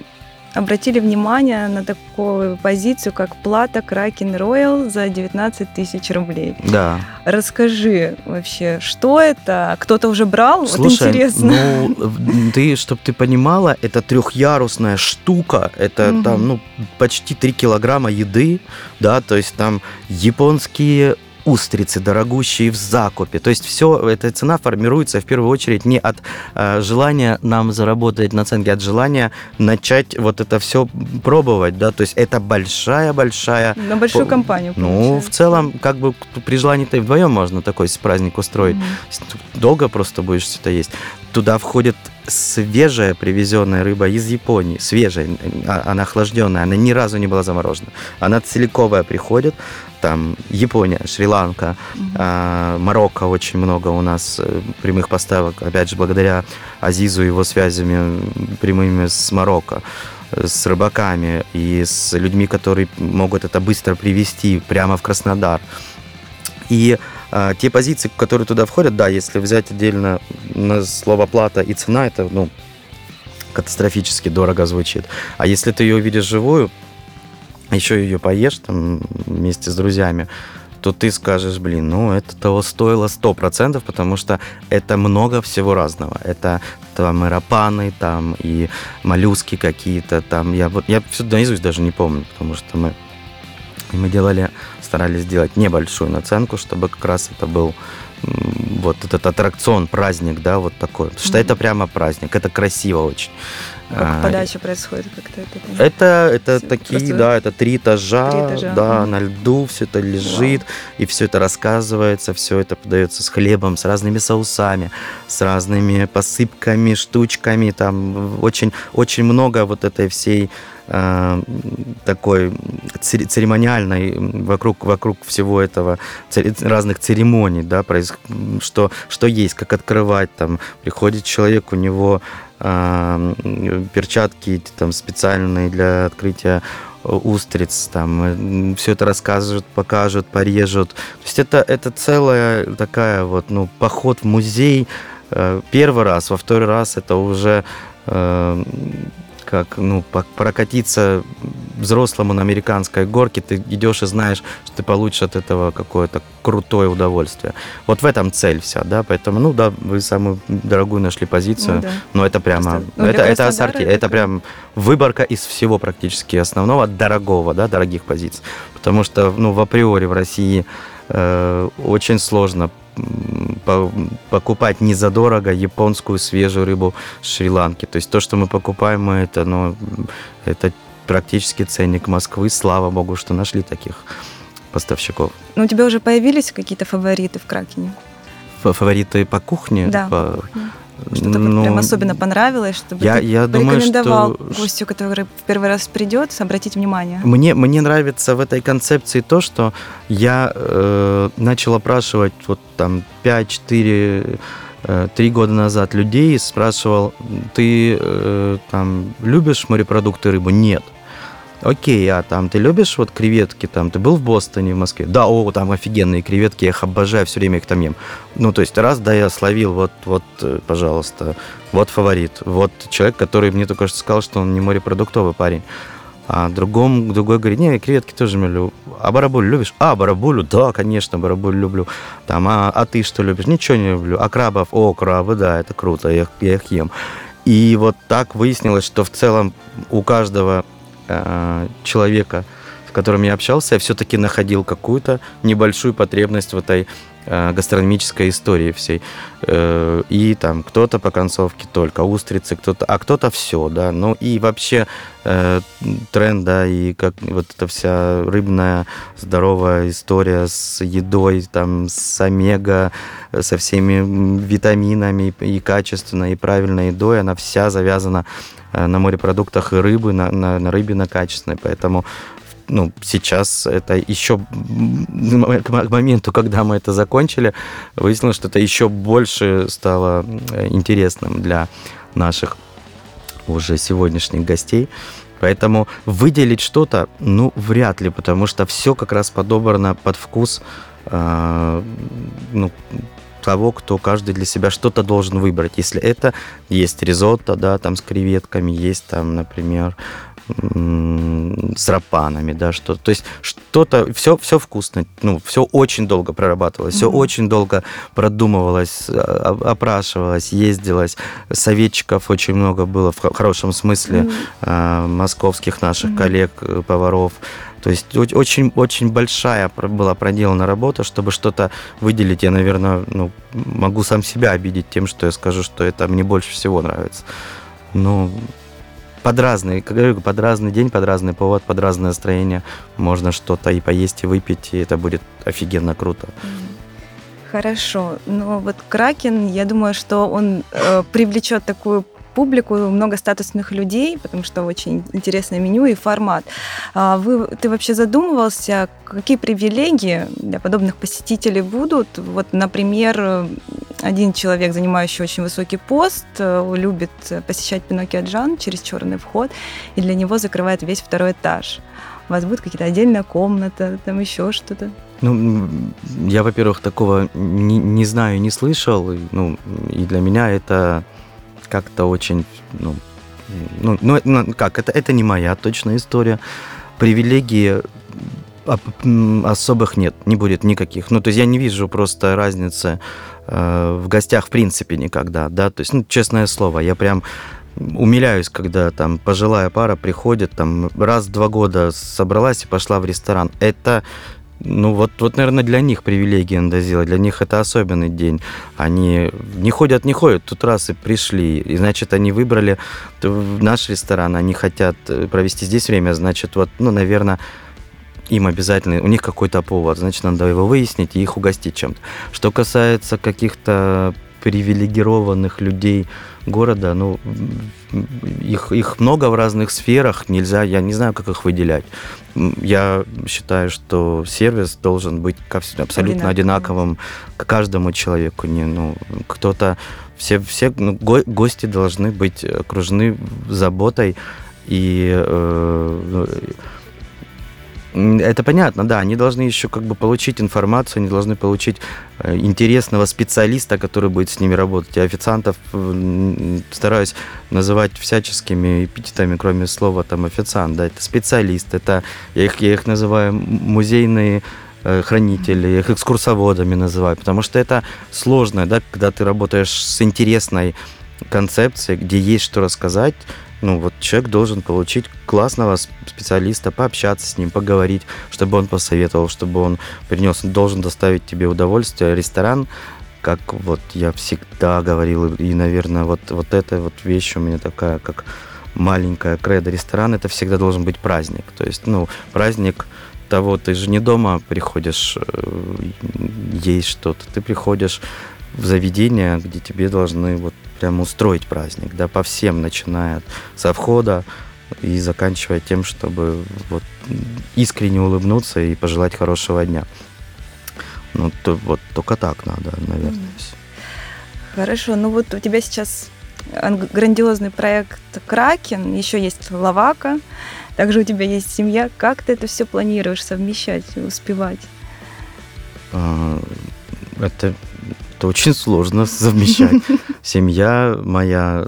обратили внимание на такую позицию, как плата Кракен Роял за 19 тысяч рублей. Да. Расскажи вообще, что это? Кто-то уже брал? Слушай, вот интересно. ну, ты, чтобы ты понимала, это трехъярусная штука, это угу. там, ну, почти 3 килограмма еды, да, то есть там японские устрицы дорогущие в закупе. То есть все, эта цена формируется в первую очередь не от э, желания нам заработать наценки, а от желания начать вот это все пробовать, да, то есть это большая-большая... На большую по... компанию, Ну, получается. в целом, как бы при желании-то и вдвоем можно такой праздник устроить. Mm-hmm. Долго просто будешь это есть. Туда входит свежая привезенная рыба из Японии, свежая, а, она охлажденная, она ни разу не была заморожена. Она целиковая приходит, там Япония, Шри-Ланка, mm-hmm. Марокко очень много у нас э, прямых поставок, опять же, благодаря Азизу и его связями прямыми с Марокко с рыбаками и с людьми, которые могут это быстро привести прямо в Краснодар. И а, те позиции, которые туда входят, да, если взять отдельно на слово плата и цена, это, ну, катастрофически дорого звучит. А если ты ее увидишь живую, еще ее поешь там вместе с друзьями, то ты скажешь, блин, ну это того стоило сто процентов, потому что это много всего разного. Это там и рапаны, там и моллюски какие-то, там я вот я все наизусть даже не помню, потому что мы мы делали, старались сделать небольшую наценку, чтобы как раз это был вот этот аттракцион, праздник, да, вот такой. Потому что mm-hmm. это прямо праздник, это красиво очень. Как а, подача происходит как-то это? Это, это такие, просто... да, это три этажа, три этажа. да, mm-hmm. на льду все это лежит, wow. и все это рассказывается, все это подается с хлебом, с разными соусами, с разными посыпками, штучками, там очень, очень много вот этой всей Э, такой церемониальной вокруг, вокруг всего этого разных церемоний, да, что, что есть, как открывать, там, приходит человек, у него перчатки там специальные для открытия устриц, там, все это расскажут, покажут, порежут. То есть это, это целая такая вот, ну, поход в музей э, первый раз, во второй раз это уже как ну, прокатиться взрослому на американской горке, ты идешь и знаешь, что ты получишь от этого какое-то крутое удовольствие. Вот в этом цель вся, да, поэтому, ну да, вы самую дорогую нашли позицию, ну, да. но это прямо, ну, это, это ассорти, это, это прям выборка из всего практически основного, дорогого, да, дорогих позиций, потому что, ну, в априори в России э, очень сложно покупать не задорого японскую свежую рыбу Шри-Ланки. То есть то, что мы покупаем, мы это, ну, это практически ценник Москвы. Слава богу, что нашли таких поставщиков. Ну, у тебя уже появились какие-то фавориты в Кракене? Фавориты по кухне? Да, по, кухне. Что-то ну, прям особенно понравилось, чтобы я, ты я порекомендовал думаю, что... гостю, который в первый раз придет, обратить внимание. Мне, мне нравится в этой концепции то, что я э, начал опрашивать вот там 5-4 э, три года назад людей, спрашивал, ты э, там любишь морепродукты рыбу? Нет. Окей, а там ты любишь вот креветки там? Ты был в Бостоне, в Москве? Да, о, там офигенные креветки, я их обожаю, все время их там ем. Ну, то есть раз, да, я словил, вот, вот, э, пожалуйста, вот фаворит. Вот человек, который мне только что сказал, что он не морепродуктовый парень. А другом, другой говорит, не, креветки тоже люблю. А барабулю любишь? А, барабулю, да, конечно, барабулю люблю. Там, а, а ты что любишь? Ничего не люблю. А крабов? О, крабы, да, это круто, я, я их ем. И вот так выяснилось, что в целом у каждого Э, человека, с которым я общался, я все-таки находил какую-то небольшую потребность в этой э, гастрономической истории всей. Э, и там кто-то по концовке только устрицы, кто-то, а кто-то все, да. Ну и вообще тренд, да, и как вот эта вся рыбная здоровая история с едой, там, с омега, со всеми витаминами и качественной, и правильной едой, она вся завязана Э, на морепродуктах и рыбы, на, на, на рыбе на качественной. Поэтому ну, сейчас это еще к моменту, когда мы это закончили, выяснилось, что это еще больше стало интересным для наших уже сегодняшних гостей. Поэтому выделить что-то, ну, вряд ли, потому что все как раз подобрано под вкус э, ну, того, кто каждый для себя что-то должен выбрать. Если это есть ризотто, да, там с креветками, есть там, например, с рапанами, да, что то есть что-то, все, все вкусно, ну, все очень долго прорабатывалось, mm-hmm. все очень долго продумывалось, а, опрашивалось, ездилось, советчиков очень много было в хорошем смысле, mm-hmm. московских наших mm-hmm. коллег, э, поваров, то есть очень, очень большая была проделана работа, чтобы что-то выделить. Я, наверное, ну, могу сам себя обидеть тем, что я скажу, что это мне больше всего нравится. Но под разный, как говорю, под разный день, под разный повод, под разное настроение можно что-то и поесть, и выпить, и это будет офигенно круто. Хорошо. Но вот Кракен, я думаю, что он э, привлечет такую публику, много статусных людей, потому что очень интересное меню и формат. А вы, ты вообще задумывался, какие привилегии для подобных посетителей будут? Вот, например, один человек, занимающий очень высокий пост, э, любит посещать Пиноккио Джан через черный вход, и для него закрывает весь второй этаж. У вас будет какая-то отдельная комната, там еще что-то? Ну, я, во-первых, такого не, не знаю, не слышал. Ну, и для меня это как-то очень, ну, ну, ну, ну как, это, это не моя точная история. Привилегии особых нет, не будет никаких. Ну, то есть я не вижу просто разницы э, в гостях в принципе никогда, да, то есть, ну, честное слово, я прям умиляюсь, когда там пожилая пара приходит, там раз в два года собралась и пошла в ресторан. Это ну вот, вот, наверное, для них привилегия надо сделать, для них это особенный день. Они не ходят, не ходят, тут раз и пришли, и значит, они выбрали наш ресторан, они хотят э, провести здесь время, значит, вот, ну, наверное, им обязательно, у них какой-то повод, значит, надо его выяснить и их угостить чем-то. Что касается каких-то привилегированных людей города, ну, их, их много в разных сферах, нельзя, я не знаю, как их выделять. Я считаю, что сервис должен быть абсолютно одинаковым к каждому человеку. Не, ну, кто-то, все, все ну, го, гости должны быть окружены заботой и э, это понятно, да. Они должны еще как бы получить информацию, они должны получить э, интересного специалиста, который будет с ними работать. Я официантов стараюсь называть всяческими эпитетами, кроме слова там официант. Да, это специалист, это я их, я их называю музейные э, хранители, их экскурсоводами называю, потому что это сложно, да, когда ты работаешь с интересной концепцией, где есть что рассказать, ну вот человек должен получить классного специалиста, пообщаться с ним, поговорить, чтобы он посоветовал, чтобы он принес, он должен доставить тебе удовольствие. Ресторан, как вот я всегда говорил, и, наверное, вот, вот эта вот вещь у меня такая, как маленькая кредо. Ресторан это всегда должен быть праздник. То есть, ну, праздник того, ты же не дома приходишь э, есть что-то, ты приходишь в заведение, где тебе должны вот прям устроить праздник, да, по всем, начиная со входа и заканчивая тем, чтобы вот искренне улыбнуться и пожелать хорошего дня. Ну, то, вот только так надо, наверное. Хорошо, ну вот у тебя сейчас грандиозный проект Кракен, еще есть Лавака, также у тебя есть семья. Как ты это все планируешь совмещать, успевать? А, это это очень сложно совмещать. Семья моя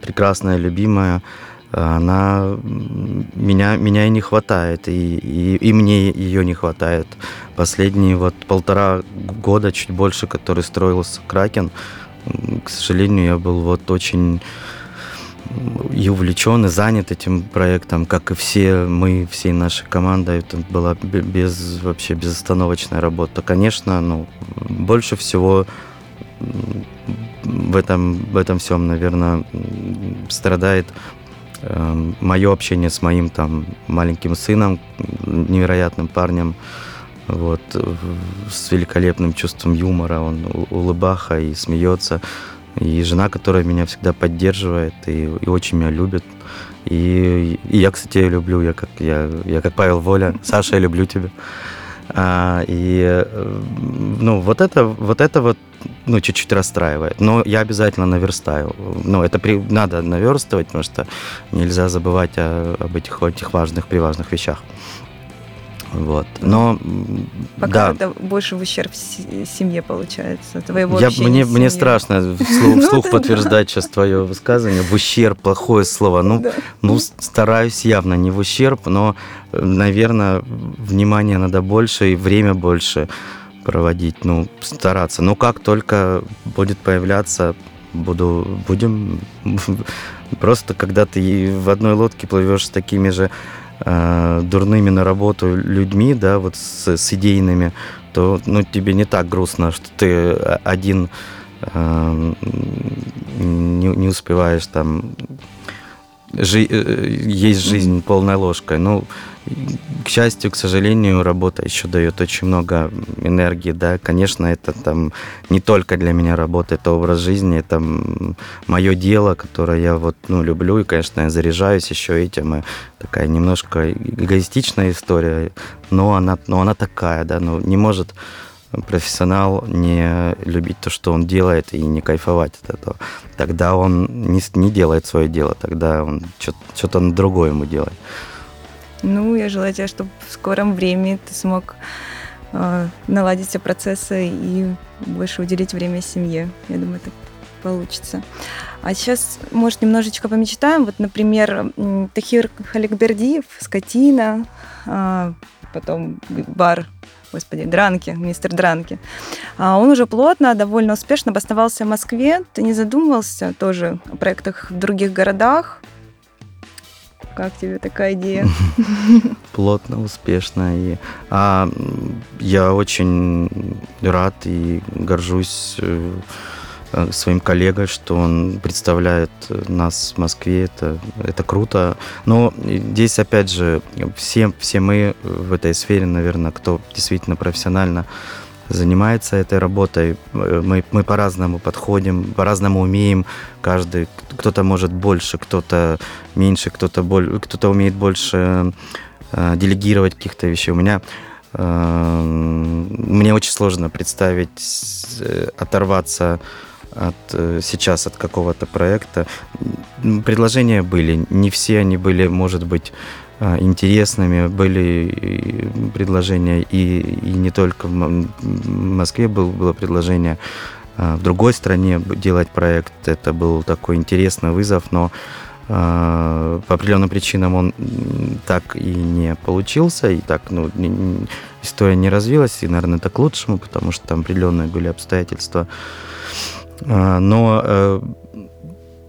прекрасная, любимая, она меня, меня и не хватает, и, и, и мне ее не хватает. Последние вот полтора года, чуть больше, который строился Кракен, к сожалению, я был вот очень и увлечен, и занят этим проектом, как и все мы, всей нашей командой. Это была без, вообще безостановочная работа. Конечно, ну, больше всего в этом, в этом всем, наверное, страдает э, мое общение с моим там маленьким сыном, невероятным парнем, вот, с великолепным чувством юмора. Он улыбаха и смеется. И жена, которая меня всегда поддерживает и, и очень меня любит. И, и я, кстати, ее люблю. Я как, я, я как Павел Воля. Саша, я люблю тебя. А, и э, ну, вот это, вот это вот ну, чуть-чуть расстраивает. Но я обязательно наверстаю. Ну, это при, надо наверстывать, потому что нельзя забывать о, об этих, этих важных, приважных вещах. Вот. Но Пока да. это больше в ущерб семье получается, твоего Я, мне, мне страшно вслух, ну вслух подтверждать сейчас твое высказывание. В ущерб плохое слово. Ну, ну, стараюсь явно не в ущерб, но, наверное, внимание надо больше и время больше проводить, ну, стараться. Но как только будет появляться, буду, будем просто когда ты в одной лодке плывешь с такими же э, дурными на работу людьми, да, вот с, с идейными, то ну, тебе не так грустно, что ты один э, не, не успеваешь там жи- есть жизнь полной ложкой. Ну, к счастью, к сожалению, работа еще дает очень много энергии, да, конечно, это там не только для меня работа, это образ жизни, это мое дело, которое я вот, ну, люблю, и, конечно, я заряжаюсь еще этим, и такая немножко эгоистичная история, но она, но она такая, да, ну, не может профессионал не любить то, что он делает, и не кайфовать от этого. Тогда он не, не делает свое дело, тогда он что-то другое ему делает. Ну, я желаю тебе, чтобы в скором времени ты смог э, наладить все процессы и больше уделить время семье. Я думаю, это получится. А сейчас, может, немножечко помечтаем. Вот, например, Тахир Халикбердиев, «Скотина», э, потом бар господи, Дранки, мистер Дранки. А он уже плотно, довольно успешно обосновался в Москве. Ты не задумывался тоже о проектах в других городах? Как тебе такая идея? Плотно, успешно. И, а, я очень рад и горжусь э, своим коллегой, что он представляет нас в Москве. Это, это круто. Но здесь, опять же, все, все мы в этой сфере, наверное, кто действительно профессионально занимается этой работой. Мы, мы по-разному подходим, по-разному умеем. Каждый, кто-то может больше, кто-то меньше, кто-то, боль, кто-то умеет больше э, делегировать каких-то вещей. У меня э, мне очень сложно представить, э, оторваться от, э, сейчас от какого-то проекта. Предложения были, не все они были, может быть, а, интересными. Были предложения и, и не только в Москве был, было предложение а, в другой стране делать проект. Это был такой интересный вызов, но по определенным причинам он так и не получился, и так ну, история не развилась, и, наверное, это к лучшему, потому что там определенные были обстоятельства. Но э,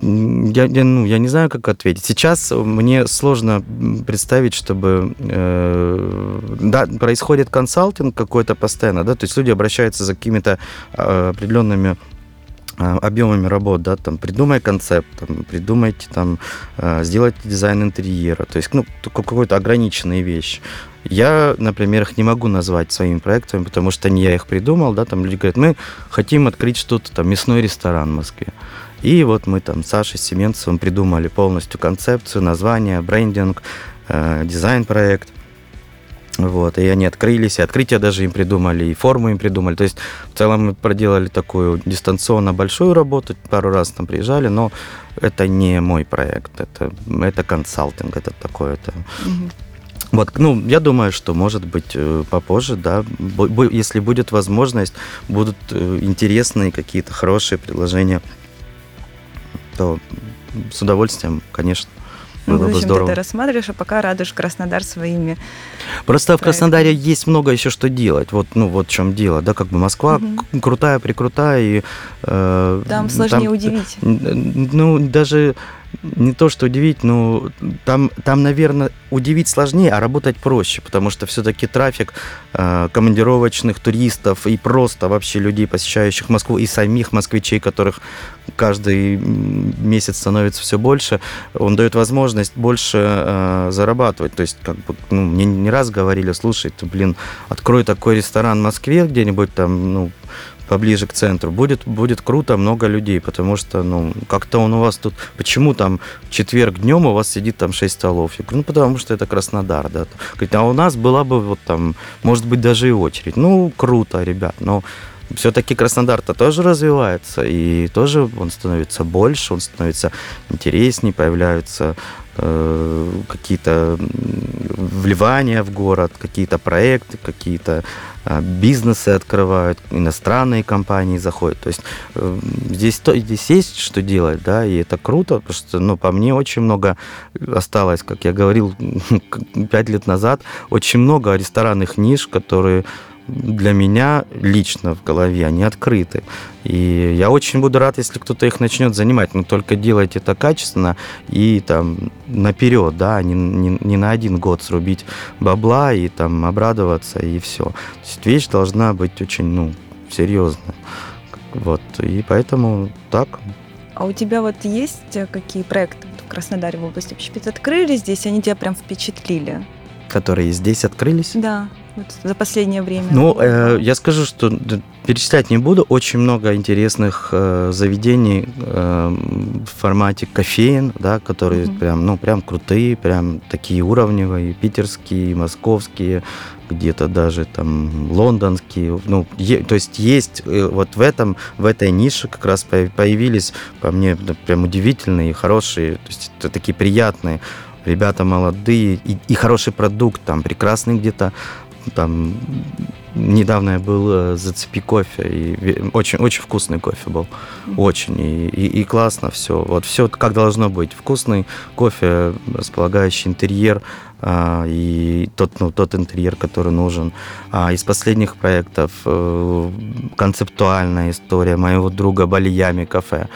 я, я, ну, я не знаю, как ответить. Сейчас мне сложно представить, чтобы... Э, да, происходит консалтинг какой-то постоянно, да, то есть люди обращаются за какими-то э, определенными объемами работ, да, там, придумай концепт, там, придумайте, там, э, сделайте дизайн интерьера, то есть, ну, какой-то ограниченные вещи. Я, например, их не могу назвать своими проектами, потому что не я их придумал, да, там люди говорят, мы хотим открыть что-то, там, мясной ресторан в Москве. И вот мы там с Сашей Семенцевым придумали полностью концепцию, название, брендинг, э, дизайн-проект. Вот, и они открылись, и открытие даже им придумали, и форму им придумали. То есть в целом мы проделали такую дистанционно большую работу, пару раз там приезжали, но это не мой проект, это, это консалтинг, это такое. Это... Угу. Вот, ну, я думаю, что, может быть, э, попозже, да, если будет возможность, будут э, интересные какие-то хорошие предложения то с удовольствием, конечно. Ну, было бы здорово. ты это рассматриваешь, а пока радуешь Краснодар своими. Просто проектами. в Краснодаре есть много еще что делать. Вот, ну, вот в чем дело. Да, как бы Москва угу. крутая, прикрутая. И, э, там сложнее там, удивить. Ну, даже не то, что удивить, но там, там, наверное, удивить сложнее, а работать проще, потому что все-таки трафик э, командировочных туристов и просто вообще людей, посещающих Москву, и самих москвичей, которых каждый месяц становится все больше, он дает возможность больше э, зарабатывать. То есть, как бы, ну, мне не раз говорили, слушай, ты, блин, открой такой ресторан в Москве где-нибудь там, ну, поближе к центру, будет, будет круто, много людей, потому что, ну, как-то он у вас тут, почему там четверг днем у вас сидит там 6 столов? Я говорю, ну, потому что это Краснодар, да. Говорит, а у нас была бы вот там, может быть, даже и очередь. Ну, круто, ребят, но все-таки Краснодар-то тоже развивается, и тоже он становится больше, он становится интереснее, появляются э, какие-то вливания в город, какие-то проекты, какие-то э, бизнесы открывают, иностранные компании заходят. То есть э, здесь, то, здесь есть что делать, да, и это круто, потому что, ну, по мне очень много осталось, как я говорил пять лет назад, очень много ресторанных ниш, которые для меня лично в голове, они открыты. И я очень буду рад, если кто-то их начнет занимать, но только делайте это качественно и там наперед, да, а не, не, не на один год срубить бабла и там обрадоваться и все. То есть вещь должна быть очень, ну, серьезная. Вот, и поэтому так. А у тебя вот есть какие проекты Краснодаре в области общепит открылись, здесь они тебя прям впечатлили? Которые здесь открылись? Да, вот за последнее время. Ну, э, я скажу, что перечислять не буду. Очень много интересных э, заведений э, в формате кофеин, да, которые mm-hmm. прям, ну, прям крутые, прям такие уровневые, питерские, московские, где-то даже там лондонские. Ну, е, то есть есть э, вот в этом, в этой нише как раз появились, по мне, прям удивительные, хорошие, то есть такие приятные ребята молодые и, и хороший продукт, там прекрасный где-то там недавно я был э, зацепи кофе и очень очень вкусный кофе был. Очень. И, и, и классно все вот все как должно быть. Вкусный кофе располагающий интерьер а, и тот ну тот интерьер который нужен. А из последних проектов э, концептуальная история моего друга Балиями кафе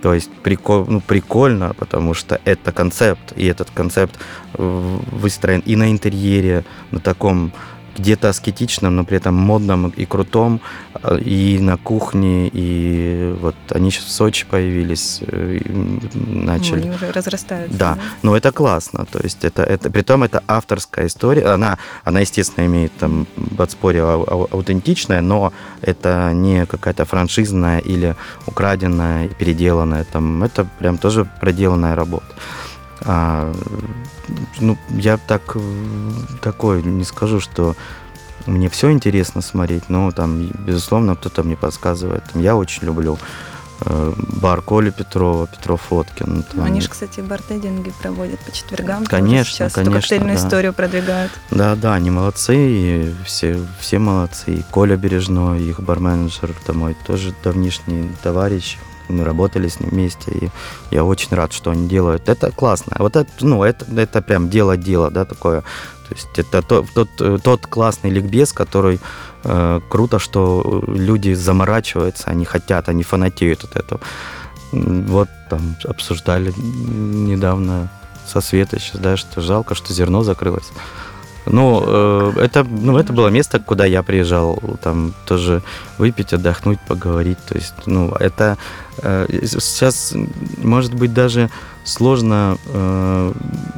то есть прикол, ну, прикольно, потому что это концепт, и этот концепт выстроен и на интерьере, на таком где-то аскетичном, но при этом модном и крутом, э, и на кухне, и вот они сейчас в Сочи появились, э, начали. Они уже разрастаются. Да, да? но это классно, то есть это, это, при том это авторская история, она, она естественно, имеет там подспорье аутентичное, но это не какая-то франшизная или украденная, переделанная, там, это прям тоже проделанная работа. А, ну, я так такой не скажу, что мне все интересно смотреть, но там, безусловно, кто-то мне подсказывает. Я очень люблю э, бар Коли Петрова, Петров Фоткин. Там... Они же, кстати, бартендинги проводят по четвергам. Конечно, сейчас конечно. коктейльную да. историю продвигают. Да, да, они молодцы, и все, все молодцы. И Коля Бережной, их барменеджер, это мой тоже давнишний товарищ мы работали с ним вместе, и я очень рад, что они делают. Это классно. Вот это, ну, это, это прям дело-дело, да, такое. То есть это тот, тот, тот классный ликбез, который э, круто, что люди заморачиваются, они хотят, они фанатеют от этого. Вот там обсуждали недавно со Светой сейчас, да, что жалко, что зерно закрылось. Ну, э, это, ну, это было место, куда я приезжал, там тоже выпить, отдохнуть, поговорить. То есть, ну, это э, сейчас, может быть, даже сложно, э,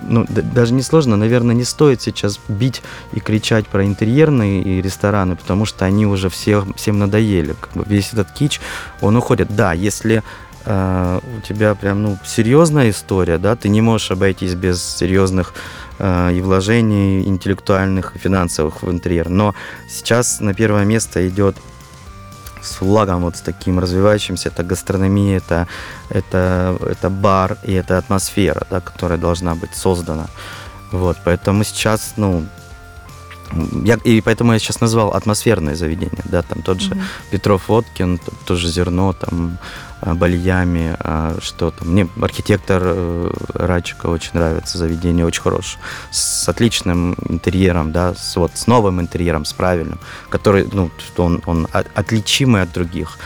ну, даже не сложно, наверное, не стоит сейчас бить и кричать про интерьерные и рестораны, потому что они уже все, всем надоели. Как бы весь этот кич, он уходит. Да, если э, у тебя прям, ну, серьезная история, да, ты не можешь обойтись без серьезных и вложений интеллектуальных и финансовых в интерьер. Но сейчас на первое место идет с флагом вот с таким развивающимся, это гастрономия, это, это, это бар и это атмосфера, да, которая должна быть создана. Вот, поэтому сейчас, ну, я, и поэтому я сейчас назвал атмосферное заведение, да, там тот же mm-hmm. Петров Водкин, тоже Зерно, там Э, Бальями, а что там. Мне архитектор э, Радчика очень нравится, заведение очень хорошее, с отличным интерьером, да, с, вот, с новым интерьером, с правильным, который, ну, что он, он отличимый от других.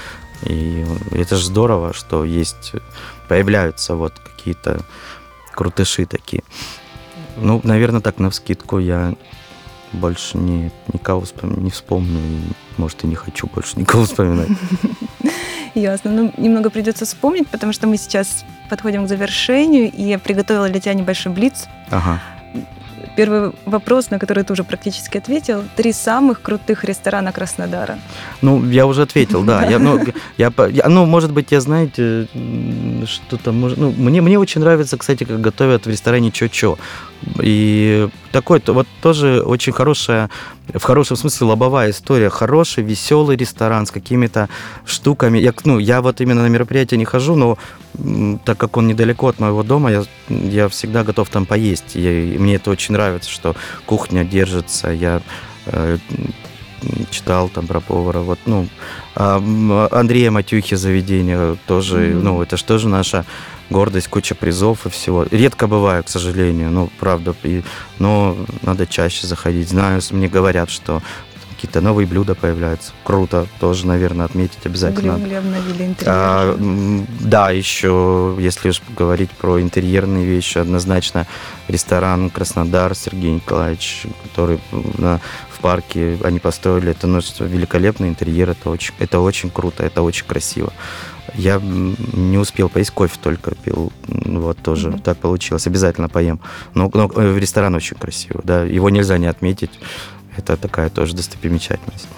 И это же здорово, что есть, появляются вот какие-то крутыши такие. Ну, наверное, так на вскидку я больше не, никого вспом... не вспомню, может, и не хочу больше никого вспоминать. Ясно. Ну, немного придется вспомнить, потому что мы сейчас подходим к завершению, и я приготовила для тебя небольшой блиц. Ага. Первый вопрос, на который ты уже практически ответил. Три самых крутых ресторана Краснодара. Ну, я уже ответил, да. Я, ну, я, я, ну, может быть, я, знаете, что-то... Ну, мне, мне очень нравится, кстати, как готовят в ресторане Чо-Чо. И такой вот тоже очень хорошая, в хорошем смысле лобовая история. Хороший, веселый ресторан с какими-то штуками. Я, ну, я вот именно на мероприятие не хожу, но так как он недалеко от моего дома, я, я всегда готов там поесть. И, мне это очень нравится, что кухня держится. Я э, читал там про повара. Вот, ну, Андрея Матюхи заведение тоже, mm-hmm. ну, это же тоже наша гордость, куча призов и всего. Редко бываю, к сожалению, ну, правда, и, но надо чаще заходить. Знаю, мне говорят, что какие-то новые блюда появляются. Круто, тоже, наверное, отметить обязательно. Угли, обновили интерьер. А, да, еще, если уж говорить про интерьерные вещи, однозначно ресторан Краснодар Сергей Николаевич, который на, парке они построили, это ну, великолепный интерьер, это очень, это очень круто, это очень красиво. Я не успел поесть, кофе только пил. Вот тоже mm-hmm. так получилось. Обязательно поем. Но, но э, ресторан очень красивый, да. Его нельзя не отметить. Это такая тоже достопримечательность.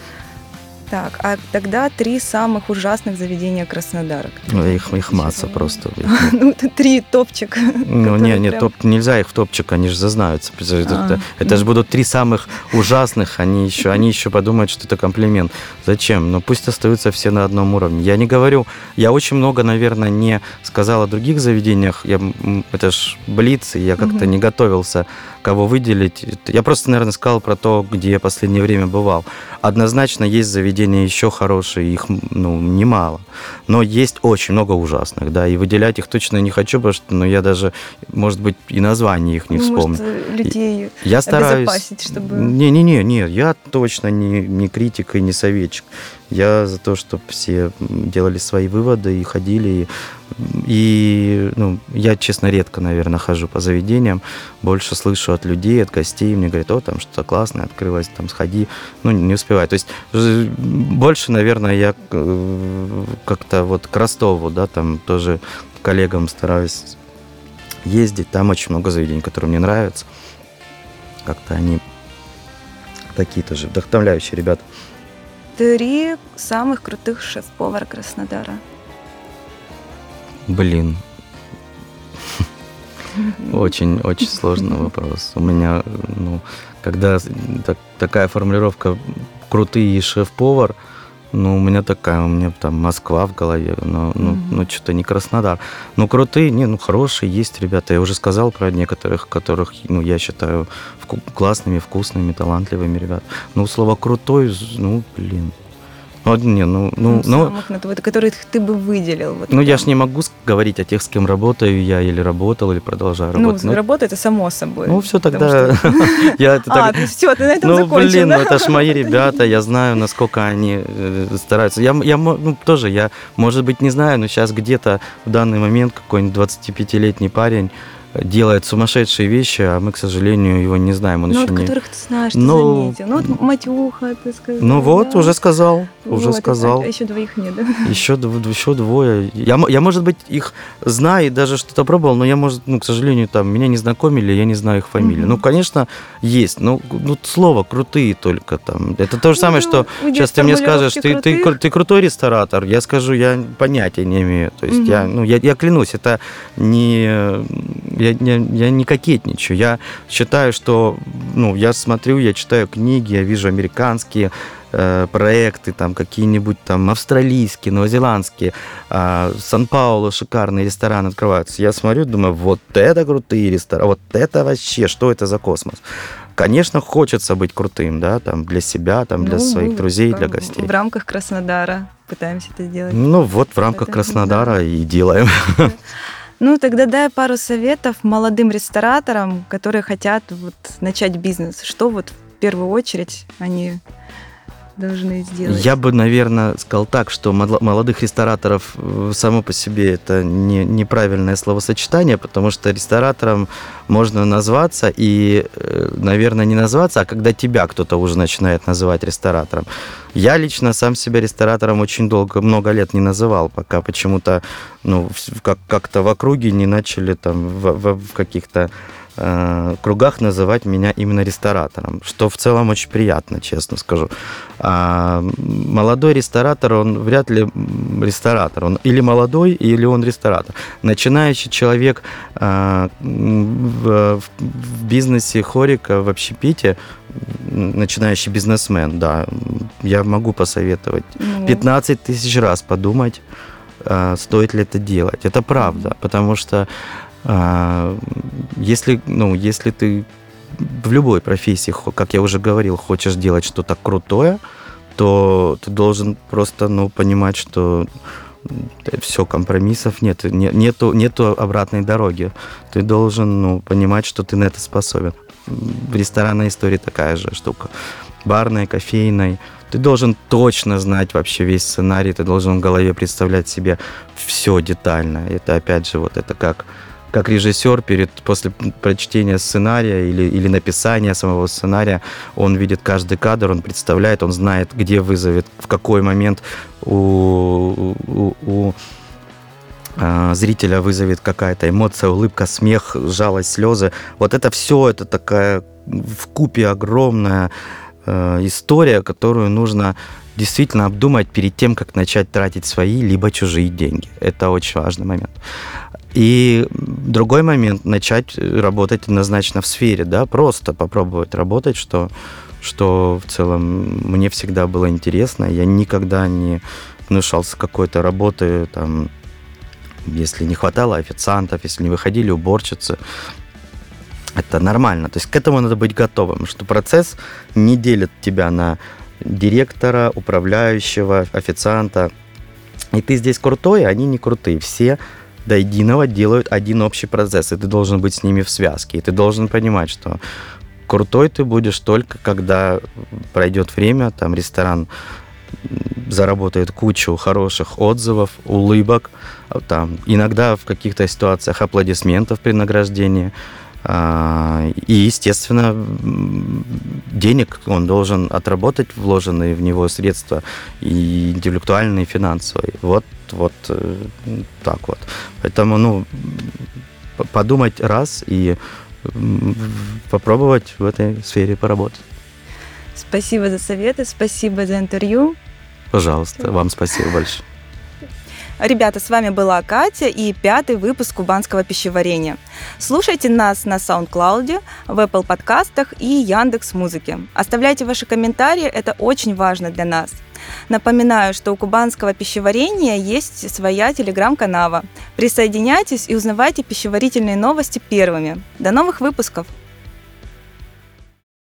Так, а тогда три самых ужасных заведения Краснодара. Ну, их, их масса просто. Ну, три топчик. Ну, не, не, топ, нельзя их в топчик, они же зазнаются. Это, а, это же будут три самых ужасных, они еще, они еще подумают, что это комплимент. Зачем? Ну, пусть остаются все на одном уровне. Я не говорю, я очень много, наверное, не сказал о других заведениях. Я, это ж Блиц, и я как-то угу. не готовился кого выделить. Я просто, наверное, сказал про то, где я последнее время бывал. Однозначно есть заведения еще хорошие, их ну, немало. Но есть очень много ужасных, да, и выделять их точно не хочу, потому что ну, я даже, может быть, и название их не ну, вспомню. Может, людей я стараюсь... чтобы... Не-не-не, не, я точно не, не критик и не советчик. Я за то, чтобы все делали свои выводы и ходили. И ну, я, честно, редко, наверное, хожу по заведениям. Больше слышу от людей, от гостей. Мне говорят, о, там что-то классное открылось, там сходи. Ну, не успеваю. То есть больше, наверное, я э, как-то вот к Ростову, да, там тоже коллегам стараюсь ездить. Там очень много заведений, которые мне нравятся. Как-то они такие тоже вдохновляющие ребята три самых крутых шеф-повара Краснодара? Блин. Очень, очень сложный вопрос. У меня, ну, когда так, такая формулировка крутые шеф-повар, ну, у меня такая, у меня там Москва в голове, но, ну, mm-hmm. ну, что-то не Краснодар. Ну, крутые, не, ну, хорошие есть ребята. Я уже сказал про некоторых, которых, ну, я считаю классными, вкусными, талантливыми ребят. Ну, слово «крутой», ну, блин, ну, не, ну, ну, ну, самых, ну, которых ты бы выделил. Вот ну, прям. я ж не могу говорить о тех, с кем работаю я, или работал, или продолжаю ну, работать. Ну, работа это само собой. Ну, все тогда... я А, все, ты на этом Ну, блин, ну это ж мои ребята, я знаю, насколько они э, стараются. Я, я, ну, тоже, я, может быть, не знаю, но сейчас где-то в данный момент какой-нибудь 25-летний парень делает сумасшедшие вещи, а мы, к сожалению, его не знаем. Он ну, еще от не... которых ты знаешь, ты ну, заметил. Ну, вот Матюха, ты сказал. Ну вот, да? уже сказал, уже вот, сказал. А еще двоих нет, да? Еще, еще двое. Я, я, может быть, их знаю и даже что-то пробовал, но я, может, ну, к сожалению, там, меня не знакомили, я не знаю их фамилии. Mm-hmm. Ну, конечно, есть, но ну, слово крутые только там. Это то же самое, ну, что сейчас ты мне скажешь, ты, ты, ты, ты крутой ресторатор, я скажу, я понятия не имею. То есть mm-hmm. я, ну, я, я клянусь, это не... Я, я, я не кокетничаю. Я считаю, что... Ну, я смотрю, я читаю книги, я вижу американские э, проекты, там какие-нибудь там австралийские, новозеландские, э, Сан-Паулу шикарные рестораны открываются. Я смотрю, думаю, вот это крутые рестораны, вот это вообще, что это за космос? Конечно, хочется быть крутым, да, там для себя, там для ну, своих друзей, для гостей. В рамках Краснодара пытаемся это сделать. Ну вот в рамках это, Краснодара да. и делаем. Ну, тогда дай пару советов молодым рестораторам, которые хотят вот начать бизнес. Что вот в первую очередь они должны сделать? Я бы, наверное, сказал так, что молодых рестораторов э, само по себе это не, неправильное словосочетание, потому что ресторатором можно назваться и, э, наверное, не назваться, а когда тебя кто-то уже начинает называть ресторатором. Я лично сам себя ресторатором очень долго, много лет не называл, пока почему-то ну, как- как-то в округе не начали там в, в, в каких-то Э, кругах называть меня именно ресторатором, что в целом очень приятно, честно скажу. А молодой ресторатор, он вряд ли ресторатор. Он или молодой, или он ресторатор. Начинающий человек а, в, в бизнесе хорика, в общепите, начинающий бизнесмен, да, я могу посоветовать. 15 ну. тысяч раз подумать, а, стоит ли это делать. Это правда, потому что а, если, ну, если ты в любой профессии, как я уже говорил, хочешь делать что-то крутое, то ты должен просто ну, понимать, что все, компромиссов нет, нету, нету обратной дороги. Ты должен ну, понимать, что ты на это способен. В ресторанной истории такая же штука. Барной, кофейной. Ты должен точно знать вообще весь сценарий, ты должен в голове представлять себе все детально. Это опять же вот это как как режиссер перед, после прочтения сценария или, или написания самого сценария, он видит каждый кадр, он представляет, он знает, где вызовет, в какой момент у, у, у э, зрителя вызовет какая-то эмоция, улыбка, смех, жалость, слезы. Вот это все, это такая в купе огромная э, история, которую нужно действительно обдумать перед тем, как начать тратить свои либо чужие деньги. Это очень важный момент. И другой момент, начать работать однозначно в сфере, да, просто попробовать работать, что, что в целом мне всегда было интересно. Я никогда не внушался какой-то работы, там, если не хватало официантов, если не выходили уборщицы, это нормально. То есть к этому надо быть готовым, что процесс не делит тебя на директора, управляющего, официанта. И ты здесь крутой, а они не крутые. Все до единого делают один общий процесс, и ты должен быть с ними в связке. И ты должен понимать, что крутой ты будешь только когда пройдет время, там ресторан заработает кучу хороших отзывов, улыбок, там, иногда в каких-то ситуациях аплодисментов при награждении. А, и, естественно, денег он должен отработать вложенные в него средства и интеллектуальные, и финансовые. Вот, вот э, так вот. Поэтому, ну, подумать раз и попробовать в этой сфере поработать. Спасибо за советы, спасибо за интервью. Пожалуйста, вам спасибо большое. Ребята, с вами была Катя и пятый выпуск кубанского пищеварения. Слушайте нас на SoundCloud, в Apple подкастах и Яндекс Музыке. Оставляйте ваши комментарии, это очень важно для нас. Напоминаю, что у кубанского пищеварения есть своя телеграм-канава. Присоединяйтесь и узнавайте пищеварительные новости первыми. До новых выпусков!